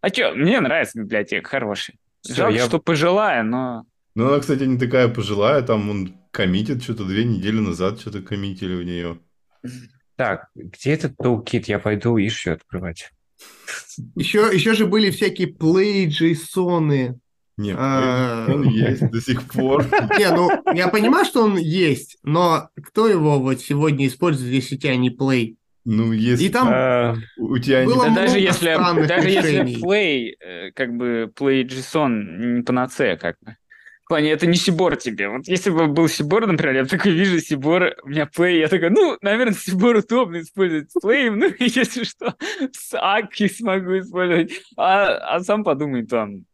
А что, мне нравится библиотека, хорошая. Жалко, я- что пожилая, но... Ну, она, кстати, не такая пожилая, там он коммитит что-то две недели назад, что-то коммитили в нее. Так, где этот тулкит? Я пойду ищу открывать. Еще, еще же были всякие play JSON. Нет, А. он есть до сих пор. Не, ну, я понимаю, что он есть, но кто его вот сегодня использует, если у тебя не play? Ну, если И там А, у тебя было Да много даже если, даже если play, э, как бы play JSON не панацея, как бы. Плане, это не Сибор тебе. Вот если бы был Сибор, например, я такой вижу Сибор, у меня play, я такой, ну, наверное, Сибор удобно использовать с play, ну, если что, с Аки смогу использовать. А, а сам подумай там.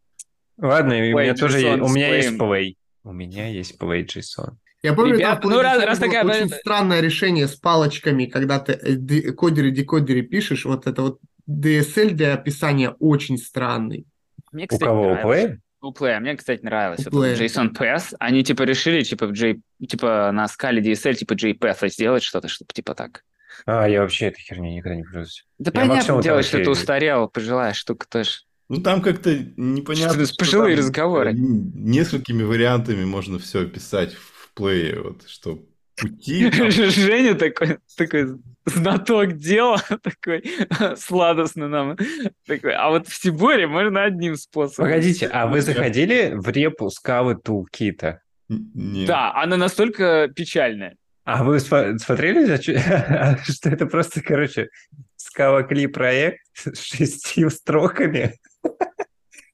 ладно, и у Play меня тоже есть, у меня есть play. play. У меня есть play JSON. Я помню, Ребят, там ну, раз- раз было такая- очень странное решение с палочками, когда ты э, кодеры-декодеры пишешь, вот это вот DSL для описания очень странный. Мне, У кстати, кого? У play? Play. Мне, кстати, нравилось. Вот JSON PS. Они типа решили типа в J, типа на скале DSL типа JPath сделать что-то, чтобы типа так. А, я вообще этой херней никогда не пользуюсь. Да Я понятно дело, там что это эти- устарело, пожилая штука тоже. Ну, там как-то непонятно. Что-то что пожилые там, разговоры. Несколькими вариантами можно все описать в плее. Вот, что пути... там, Женя такой, такой знаток дела, такой сладостно нам. Такой, а вот в Сиборе можно одним способом. Погодите, а вы заходили в репу скалы тулкита? нет. Да, она настолько печальная. А вы смотрели, что это просто, короче, скала кли проект с шестью строками?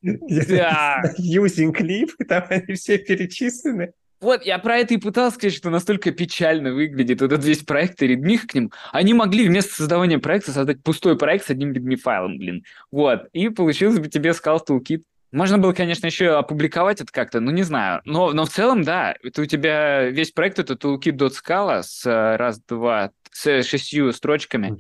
Да. Using clip, там они все перечислены. Вот, я про это и пытался сказать, что настолько печально выглядит этот весь проект и редмих к ним. Они могли вместо создавания проекта создать пустой проект с одним редми файлом, блин. Вот, и получился бы тебе Scala Toolkit. Можно было, конечно, еще опубликовать это как-то, ну, не знаю. Но, но в целом, да, это у тебя весь проект — это toolkit.scala с э, раз, два, с шестью строчками.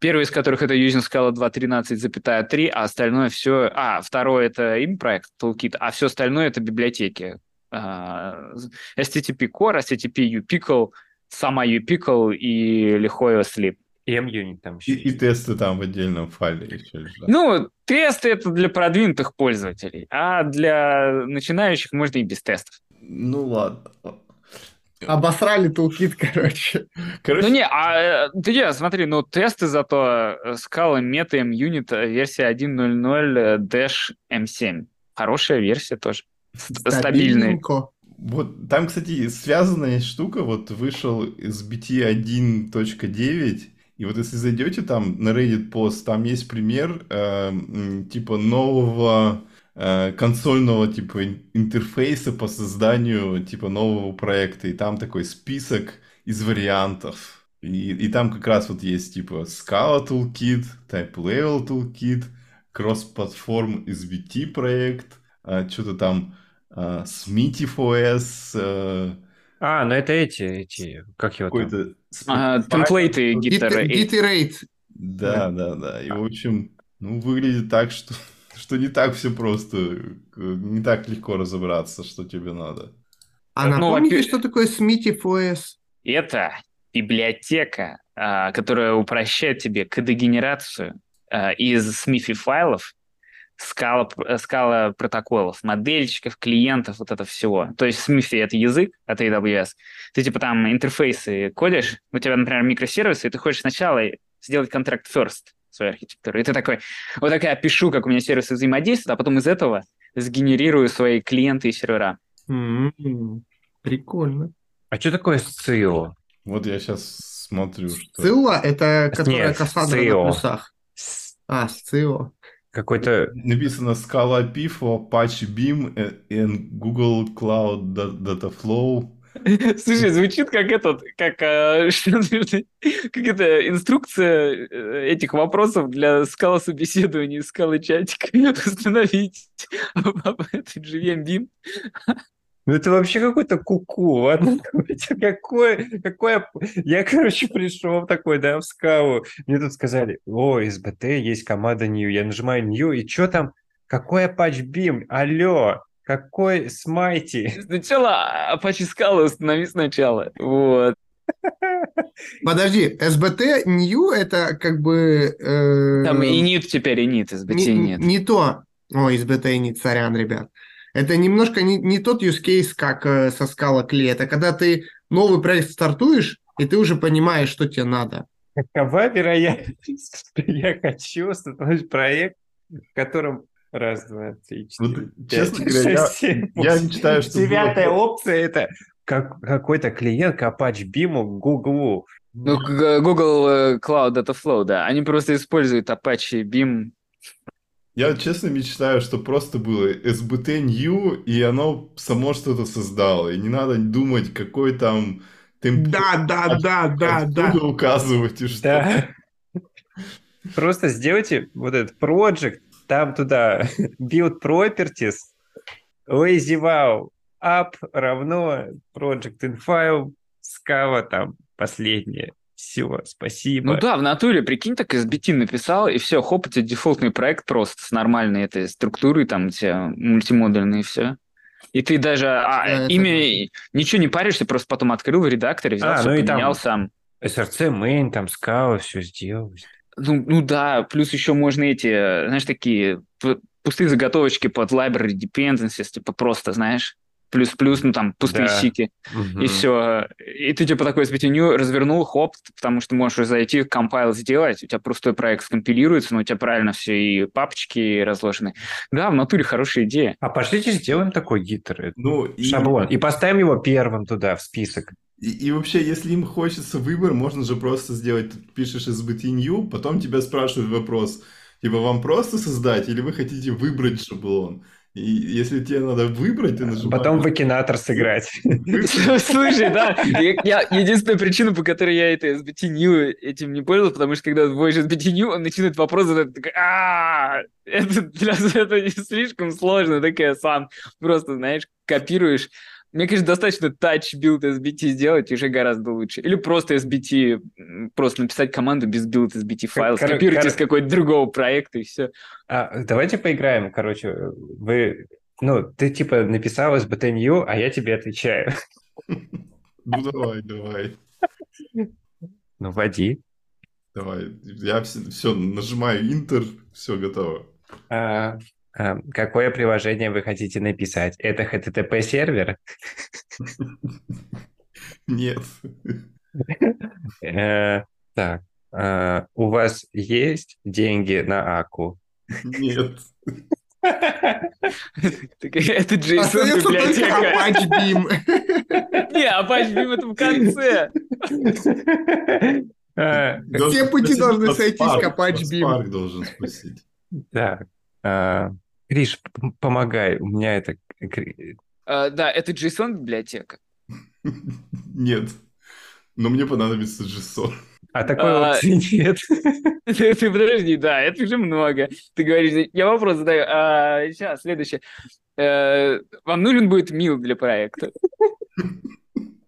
Первый из которых это using Scala 2.13,3, а остальное все... А, второй это им проект, Toolkit, а все остальное это библиотеки. А, HTTP Core, HTTP uPickle, сама uPickle и лихой Sleep. И M-Unit там еще И, и тесты там в отдельном файле еще лежат. Ну, тесты это для продвинутых пользователей, а для начинающих можно и без тестов. Ну ладно. Обосрали тулкит, короче. Короче, Ну не, а э, ты не, смотри, ну тесты зато э, Scala Meta M-Unit э, версия 1.0.0 э, Dash M7. Хорошая версия тоже. Ст- Стабильная. Стабильненько. Вот там, кстати, связанная штука, вот вышел SBT 1.9, и вот если зайдете там на Reddit пост, там есть пример э, типа нового э, консольного типа интерфейса по созданию типа нового проекта, и там такой список из вариантов. И, и там как раз вот есть типа Scala Toolkit, Type Level Toolkit, Cross-Platform SBT проект, э, что-то там Smithy OS, э, а, ну это эти, эти, как его там? какой-то... А, темплейты гитары. Git Да, да, да. И, в общем, ну, выглядит так, что, что не так все просто, не так легко разобраться, что тебе надо. А Ну, напомните, что такое Smithy FOS? Это библиотека, а, которая упрощает тебе кодогенерацию а, из SMIFI файлов, скала, скала протоколов, модельчиков, клиентов, вот это всего. То есть SMIFI — это язык от AWS. Ты типа там интерфейсы кодишь, у тебя, например, микросервисы, и ты хочешь сначала сделать контракт first своей архитектуры. И ты такой, вот так я опишу, как у меня сервисы взаимодействуют, а потом из этого сгенерирую свои клиенты и сервера. М, Прикольно. А что такое SCIO? Вот я сейчас смотрю, что... Это которая Нет, Кассандра на плюсах. А, Сцио. Какой-то... Написано Scala PIFO, Apache Beam э, and Google Cloud Da- Dataflow. Слушай, звучит как этот, как, а, как это, инструкция э, этих вопросов для скала собеседования, скалы чатика. Установить этот GVM BIM. Ну это вообще какой-то куку, ладно? Какое, какое... Я, короче, пришел такой, да, в скаву. Мне тут сказали, о, СБТ есть команда New. Я нажимаю New, и что там? Какой Apache Beam? Алло, какой Смайти? Сначала Apache Scala установи сначала. Вот. Подожди, SBT New — это как бы... э, Там и нет теперь, и нет, SBT не, нет. не то. Ой, SBT нет, сорян, ребят. Это немножко не, не тот use case, как э, со Scala Clay. Это когда ты новый проект стартуешь, и ты уже понимаешь, что тебе надо. Какова вероятность, что я хочу стартовать проект, в котором раз, два, три, четыре, Вот, пять, честно говоря, я- шесть, семь, я восемь. мечтаю, было Девятая про- опция – это как, какой-то клиент к Apache Beam к Google. Ну, Google э, Cloud Dataflow, да. Они просто используют Apache BIM. Я честно мечтаю, что просто было SBT New, и оно само что-то создало. И не надо думать, какой там темплейт Да, да, да, да, да. указывать и что. Да. Просто сделайте вот этот project, там туда build properties, lazy wow, up равно project in file, скава там последнее. Все, спасибо. Ну да, в натуре, прикинь, так SBT написал, и все, хоп, у тебя дефолтный проект просто с нормальной этой структурой, там у тебя мультимодульный и все. И ты даже а, Да, это ими ничего не паришься, просто потом открыл в редакторе, взял, А, все ну и там- поменял сам. SRC main, там скава, все сделал. Ну, ну да, плюс еще можно эти, э, знаешь, такие пустые заготовочки под library dependencies, типа просто, знаешь, плюс-плюс, ну там пустые Да. сики. И все. И ты типа такой SBT развернул, хоп, потому что можешь зайти, компайл сделать, у тебя простой проект скомпилируется, но у тебя правильно все и папочки разложены. Да, в натуре хорошая идея. А пошлите сделаем такой гитер, Ну, и, шаблон, и поставим его первым туда, в список. и, и вообще, если им хочется выбор, можно же просто сделать, ты пишешь SBT New, потом тебя спрашивают вопрос, типа, вам просто создать, или вы хотите выбрать шаблон? И если тебе надо выбрать, ты нажимаешь... Потом в Акинатор сыграть. Слушай, да, я, единственная причина, по которой я это SBT New этим не пользовался, потому что когда вводишь SBT New, он начинает вопрос задать, такой, а это для это не слишком сложно, так я сам просто, знаешь, копируешь. Мне, конечно, достаточно touch build SBT сделать, уже гораздо лучше. Или просто SBT, просто написать команду без build SBT файла, Кор- скопируйте кор- из какого-то другого проекта, и все. А, давайте поиграем, короче. Вы, ну, ты типа написал SBT New, а я тебе отвечаю. Ну, давай, давай, Ну, вводи. давай. Я все, нажимаю Enter, все готово. А, какое приложение вы хотите написать? Это HTTP сервер? Нет. Э, так, а, у вас есть деньги на АКУ? Нет. Это JSON только библиотека. Apache Beam. Не, Apache Beam это в конце. А, Все пути должны Под сойтись к Apache под Beam. Spark должен спросить. Так. Гриш, п- помогай. У меня это... А, Да, это JSON библиотека. Нет. Но мне понадобится JSON. А такой А, опции нет. Ты, ты подожди, да, это уже много. Ты говоришь, я вопрос задаю. А, сейчас, следующее. Э, вам нужен будет мил для проекта?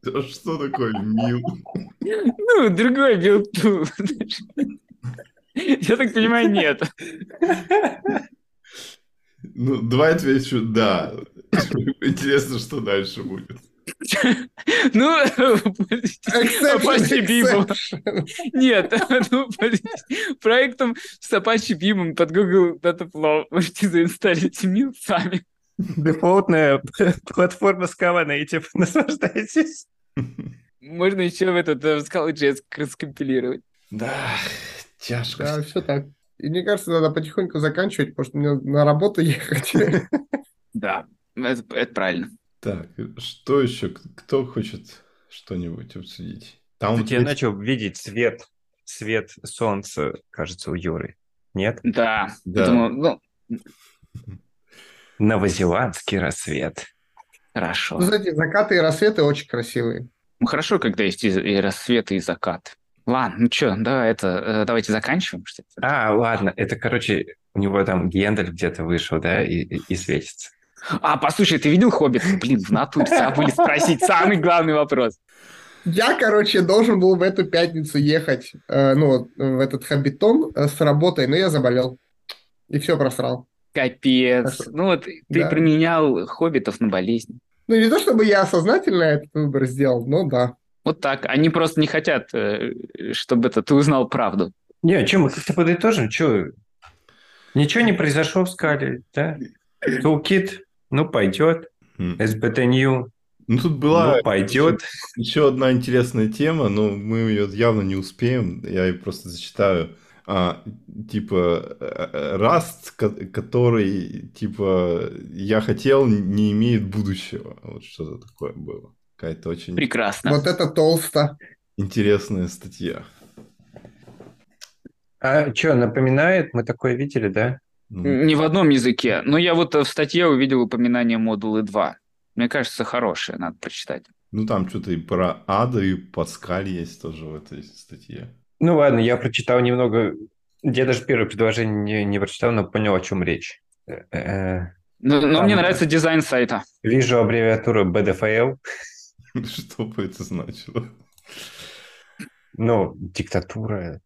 А что такое Mill? Ну, другой build Я так понимаю, нет. Ну, давай отвечу «да». Интересно, что дальше будет. Ну, Beam. exception. Нет, ну. Проектом с Apache Beam под Google Dataflow можете заинсталлить Mill сами. Дефолтная платформа Scala Native. Наслаждайтесь. Можно еще в этот э, в Scala.js раскомпилировать. Да, тяжко. Да, все так. И мне кажется, надо потихоньку заканчивать, потому что мне на работу ехать. Да, это, это правильно. Так, что еще? Кто хочет что-нибудь обсудить? Там вот я есть- начал видеть свет, свет солнца, кажется, у Юры. Нет? Да, Да. думаю, ну, Новозеландский рассвет. хорошо. Ну, Кстати, закаты и рассветы очень красивые. Ну, хорошо, когда есть и, и рассвет, и закат. Ладно, ну что, да, это, э, давайте заканчиваем, что ли? А, ладно, это, короче, у него там Гендель где-то вышел, да, и, и- и светится. А, послушай, ты видел «Хоббит»? Блин, в натуре забыли спросить самый главный вопрос. Я, короче, должен был в эту пятницу ехать, э, ну, в этот хабитон э, с работой, но я заболел. И все просрал. Капец. Хорошо. Ну вот ты Да. променял «Хоббитов» на болезнь. Ну, не то чтобы я сознательно этот выбор сделал, но да. Вот так. Они просто не хотят, э, чтобы это ты узнал правду. Не, что, мы как-то подытожим, что? Ничего не произошло в скале, да? Toolkit, ну, пойдет. SBT New, Ну, тут была ну, пойдет. еще одна интересная тема, но мы ее явно не успеем. Я ее просто зачитаю. А, типа, э, э, Rust, ко- который, типа, я хотел, не имеет будущего. Вот что-то такое было. Какая-то очень Прекрасно. Вот это толсто. интересная статья. А что, напоминает? Мы такое видели, да? Ну, Не в одном языке. Но я вот э, в статье увидел упоминание модулы 2. Мне кажется, хорошее, надо прочитать. Ну, там что-то и про Ада, и Паскаль есть тоже в этой статье. Ну ладно, я прочитал немного. Я даже первое предложение не, не прочитал, но понял, о чем речь. Э, э, Но, но Там- мне нравится дизайн сайта. Вижу аббревиатуру BDFL, Что бы это значило? ну, диктатура,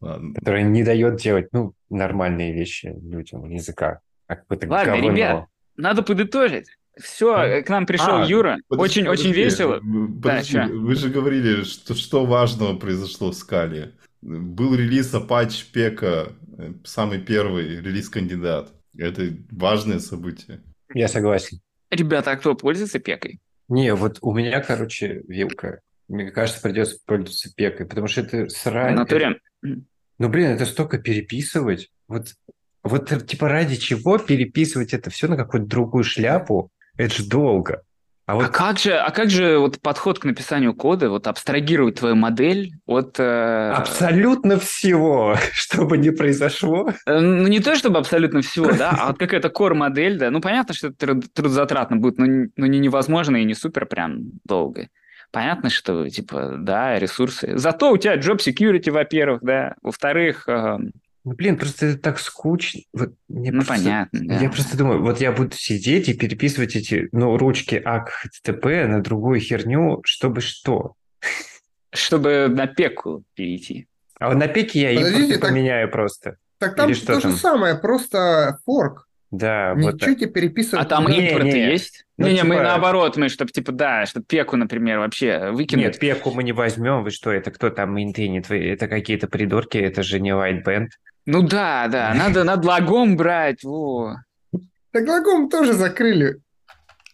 Ладно. которая не дает делать, ну, нормальные вещи людям языка. А какое-то Ладно, говно. ребят, Надо подытожить. Все, к нам пришел А, Юра. Очень-очень весело. Вы- Да, подожди, чё? вы же говорили, что, что важного произошло в скале. Был релиз Apache Пека, э, самый первый релиз-кандидат. Это важное событие. Я согласен. Ребята, а кто пользуется пекой? Не, вот у меня, короче, вилка. Мне кажется, придется пользоваться пекой, потому что это В срань. натуре. Ну, блин, это столько переписывать. Вот, вот типа ради чего переписывать это все на какую-то другую шляпу? Это же долго. А А вот как же, а как же вот подход к написанию кода, вот абстрагировать твою модель от... э, абсолютно всего, что бы ни произошло. э, Ну, не то чтобы абсолютно всего, да, а вот какая-то core-модель, да. Ну, понятно, что это труд- трудозатратно будет, но, не- но не невозможно и не супер прям долго. Понятно, что, типа, да, ресурсы. Зато у тебя job security, во-первых, да. Во-вторых, э, Ну, блин, просто это так скучно. Вот мне ну, просто- понятно, да. Я просто думаю, вот я буду сидеть и переписывать эти, ну, ручки АК HTTP на другую херню, чтобы что? Чтобы на пеку перейти. А вот на пике я их Подождите, просто так- поменяю просто. Так там Или что то же там? самое, просто форк. Да, вот Ничего тебе переписывать. А там не Не, импорты не. есть? Ну, Не-не, мы типа- наоборот, мы, чтобы, типа, да, чтобы пеку, например, вообще выкинуть. Нет, пеку мы не возьмем. Вы что, это кто там мейнтейнит? Вы- Это какие-то придурки, это же не white band. Ну да, да, надо над лагом брать, во. Так лагом тоже закрыли.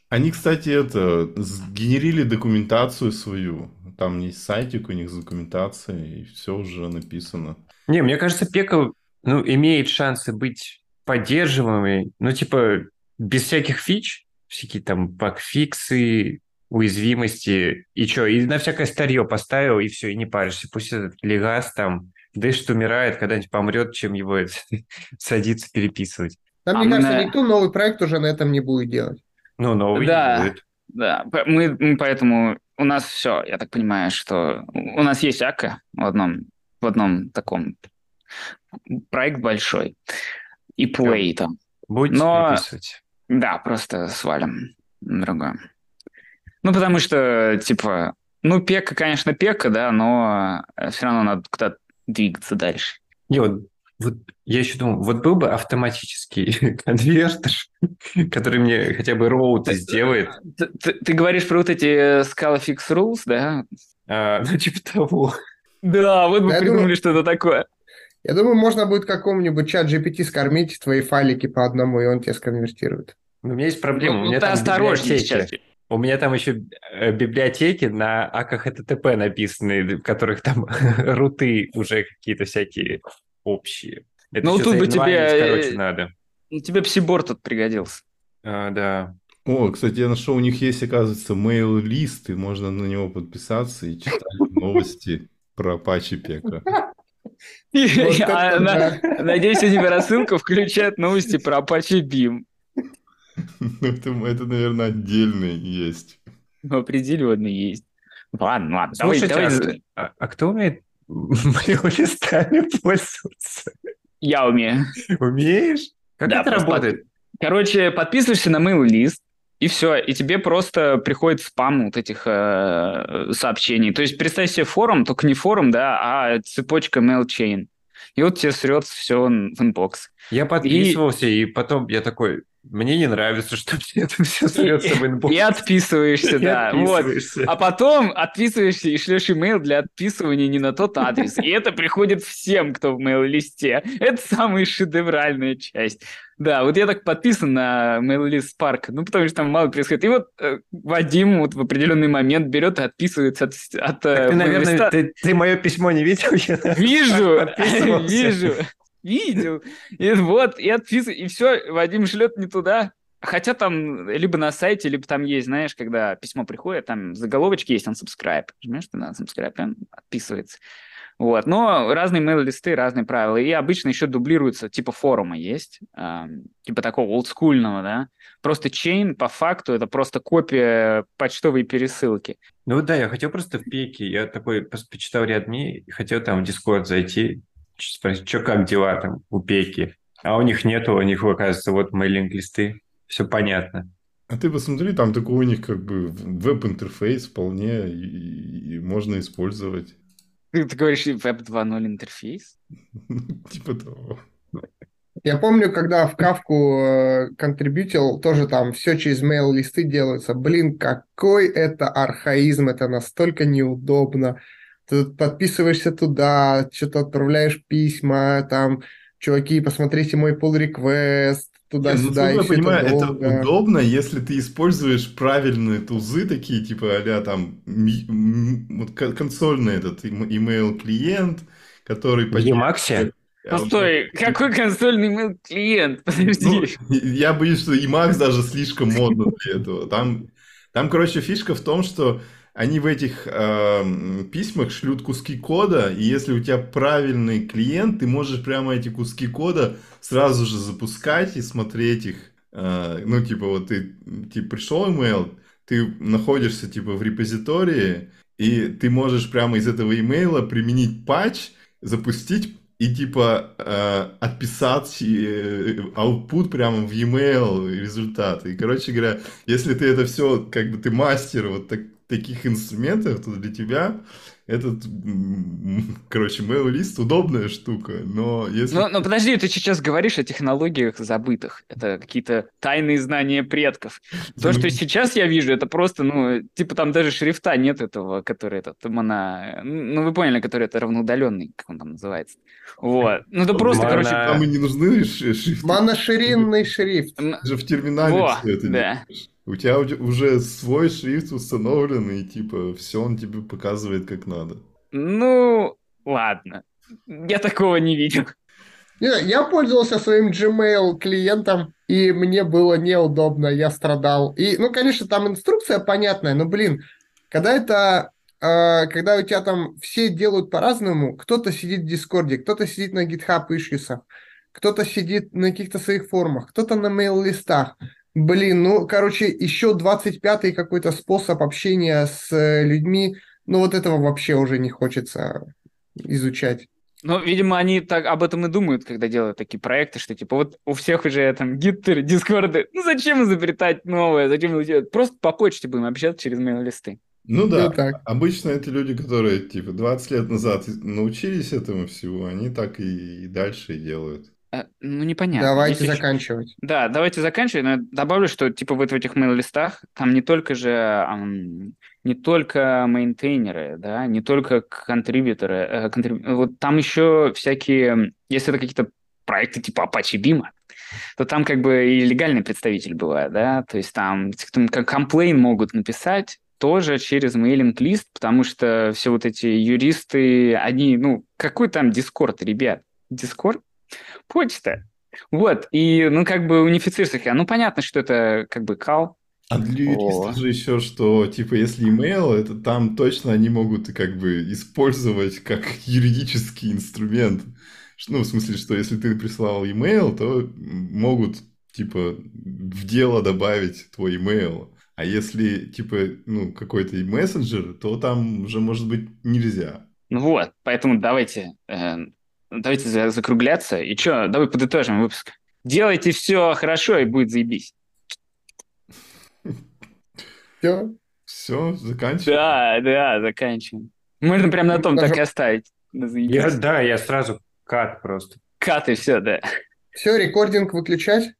Они, кстати, это, сгенерили документацию свою. Там есть сайтик у них с документацией, и все уже написано. Не, мне кажется, пека, ну, имеет шансы быть поддерживаемый, ну, типа, без всяких фич, всякие там багфиксы, уязвимости, и что, и на всякое старье поставил, и все, и не паришься. Пусть этот легас там, Дэшт умирает, когда-нибудь помрет, чем его это, садиться переписывать. Да, А мне кажется, мне- никто новый проект уже на этом не будет делать. Ну, новый не Да. будет. Да, мы, мы поэтому у нас все, я так понимаю, что у нас есть АКа в одном, в одном таком проект большой и Play там. Будете Но- переписывать. Да, просто свалим на другое. Ну, потому что, типа, ну, пека, конечно, пека, да, но все равно надо куда-то двигаться дальше. Не, вот, вот я еще думал, вот был бы автоматический конвертер, который мне хотя бы роуты сделает, Ты, ты- ты говоришь про вот эти Scala Fix Rules, да? а, ну, типа того. Да, вот мы Я придумали думаю- что-то такое. Я думаю, можно будет какому-нибудь чат GPT скормить твои файлики по одному, и он тебе сконвертирует. Но у меня есть проблема, у Ну, меня ты библиотеки. сейчас. У меня там еще э, библиотеки на аках HTTP написаны, в которых там руты уже какие-то всякие общие. Это Ну, тут бы тебе, короче, э, надо. Ну, тебе псибор тут пригодился. А, да. О, кстати, я нашел, у них есть, оказывается, мейл-лист, и можно на него подписаться и читать новости про Apache Пека. Надеюсь, они в рассылку включают новости про Apache Beam. Ну, Это, это, наверное, отдельный есть. Определенно есть. Ладно, ладно, давай, Слушайте, давай. а, за- а- а кто умеет листами пользоваться? Я умею. Умеешь? Как Да, это просто работает? Короче, подписываешься на mail-list, и все, и тебе просто приходит спам вот этих э, сообщений. То есть представь себе форум, только не форум, да, а цепочка mail-chain. И вот тебе срется все в inbox. Я подписывался, и потом я такой, мне не нравится, что мне это все срется в inbox. И отписываешься, да. Вот. отписываешься. А потом отписываешься и шлешь имейл для отписывания не на тот адрес. И это приходит всем, кто в mail-list е. Это самая шедевральная часть. Да, вот я так подписан на mail-list Spark, ну, потому что там мало происходит. И вот э, Вадим вот в определенный момент берет и отписывается от, от э, Так ты, наверное, mail-list а. ты, ты мое письмо не видел? Вижу, вижу, видел. И вот, и отписываю, и все, Вадим шлет не туда. Хотя там либо на сайте, либо там есть, знаешь, когда письмо приходит, там заголовочки есть, он subscribe. Жмешь ты на subscribe, и он отписывается. Вот. Но разные мейл-листы, разные правила. И обычно еще дублируются, типа форума есть, эм, типа такого олдскульного, да. Просто чейн, по факту, это просто копия почтовой пересылки. Ну да, я хотел просто в пеке, я такой почитал ряд дней, хотел там в Дискорд зайти, спросить, что как дела там у пеки. А у них нету, у них, оказывается, вот мейлинг-листы, все понятно. А ты посмотри, там такой у них как бы веб-интерфейс вполне и, и можно использовать. Ты, ты говоришь, Web 2.0 интерфейс? Типа того. Я помню, когда в Кавку э, контрибьютил, тоже там все через mail-листы делается. Блин, какой это архаизм, это настолько неудобно. Ты подписываешься туда, что-то отправляешь письма, там, чуваки, посмотрите мой pull request, ну, туда-сюда, и я понимаю, это это долго. удобно, если ты используешь правильные тузы, такие типа а там ми- м, вот кон- консольный этот email клиент, который В Emacs? А, Постой, какой консольный email клиент? Ну, Подожди. я боюсь, что Emacs даже слишком модно для этого. Там, там, короче, фишка в том, что они в этих эм, письмах шлют куски кода, и если у тебя правильный клиент, ты можешь прямо эти куски кода сразу же запускать и смотреть их. Э, ну, типа, вот ты типа, пришел email, ты находишься типа в репозитории, и ты можешь прямо из этого имейла применить патч, запустить и типа э, отписать э, output прямо в e-mail результат. И, короче говоря, если ты это все, как бы ты мастер вот так- таких инструментов, то для тебя этот, короче, mail-лист удобная штука, но если... Но, но подожди, ты сейчас говоришь о технологиях забытых. Это какие-то тайные знания предков. То, что сейчас я вижу, это просто, ну, типа там даже шрифта нет этого, который этот, моно... Ну, вы поняли, который это равноудаленный, как он там называется. Вот. Ну, это просто, Моно- короче... Там и не нужны шрифты. Моноширинный шрифт. же в терминале Во, все это да. делаешь. У тебя уже свой шрифт установлен, и типа все он тебе показывает как надо. Ну, ладно. Я такого не видел. Не, я пользовался своим Gmail клиентом, и мне было неудобно, я страдал. И, ну, конечно, там инструкция понятная, но, блин, когда это э, когда у тебя там все делают по-разному, кто-то сидит в Дискорде, кто-то сидит на GitHub ишьюсах, кто-то сидит на каких-то своих форумах, кто-то на мейл-листах. Блин, ну, короче, еще 25-й какой-то способ общения с э, людьми, ну, вот этого вообще уже не хочется изучать. Ну, видимо, они так об этом и думают, когда делают такие проекты, что типа вот у всех уже там гиттеры, дискорды. Ну зачем изобретать новое? Зачем делать? Просто по почте будем общаться через мейл-листы. Ну да, так. обычно это люди, которые типа 20 лет назад научились этому всего, они так и, и дальше и делают. А, ну, непонятно. Давайте Если заканчивать. Да, давайте заканчивать. Но добавлю, что типа вот в этих мейл-листах там не только же не только мейнтейнеры, да, не только контрибьюторы, э, контриб... вот там еще всякие, если это какие-то проекты типа Apache Beam, то там как бы и легальный представитель бывает, да, то есть там, там как комплейн могут написать, тоже через мейлинг-лист, потому что все вот эти юристы, они, ну, какой там Дискорд, ребят? Дискорд? Почта. Вот, и, ну, как бы унифицируется. Ну, понятно, что это как бы кал, а для юристов же еще, что, типа, если email, это там точно они могут как бы использовать как юридический инструмент. Ну, в смысле, что если ты прислал email, то могут, типа, в дело добавить твой email. А если, типа, ну, какой-то мессенджер, то там уже, может быть, нельзя. Ну вот, поэтому давайте, э, давайте закругляться. И что, давай подытожим выпуск. Делайте все хорошо, и будет заебись. Все? Все, заканчиваем? Да, да, заканчиваем. Можно прям на том так и оставить. Я, да, я сразу кат просто. Кат и все, да. Все, рекординг выключать?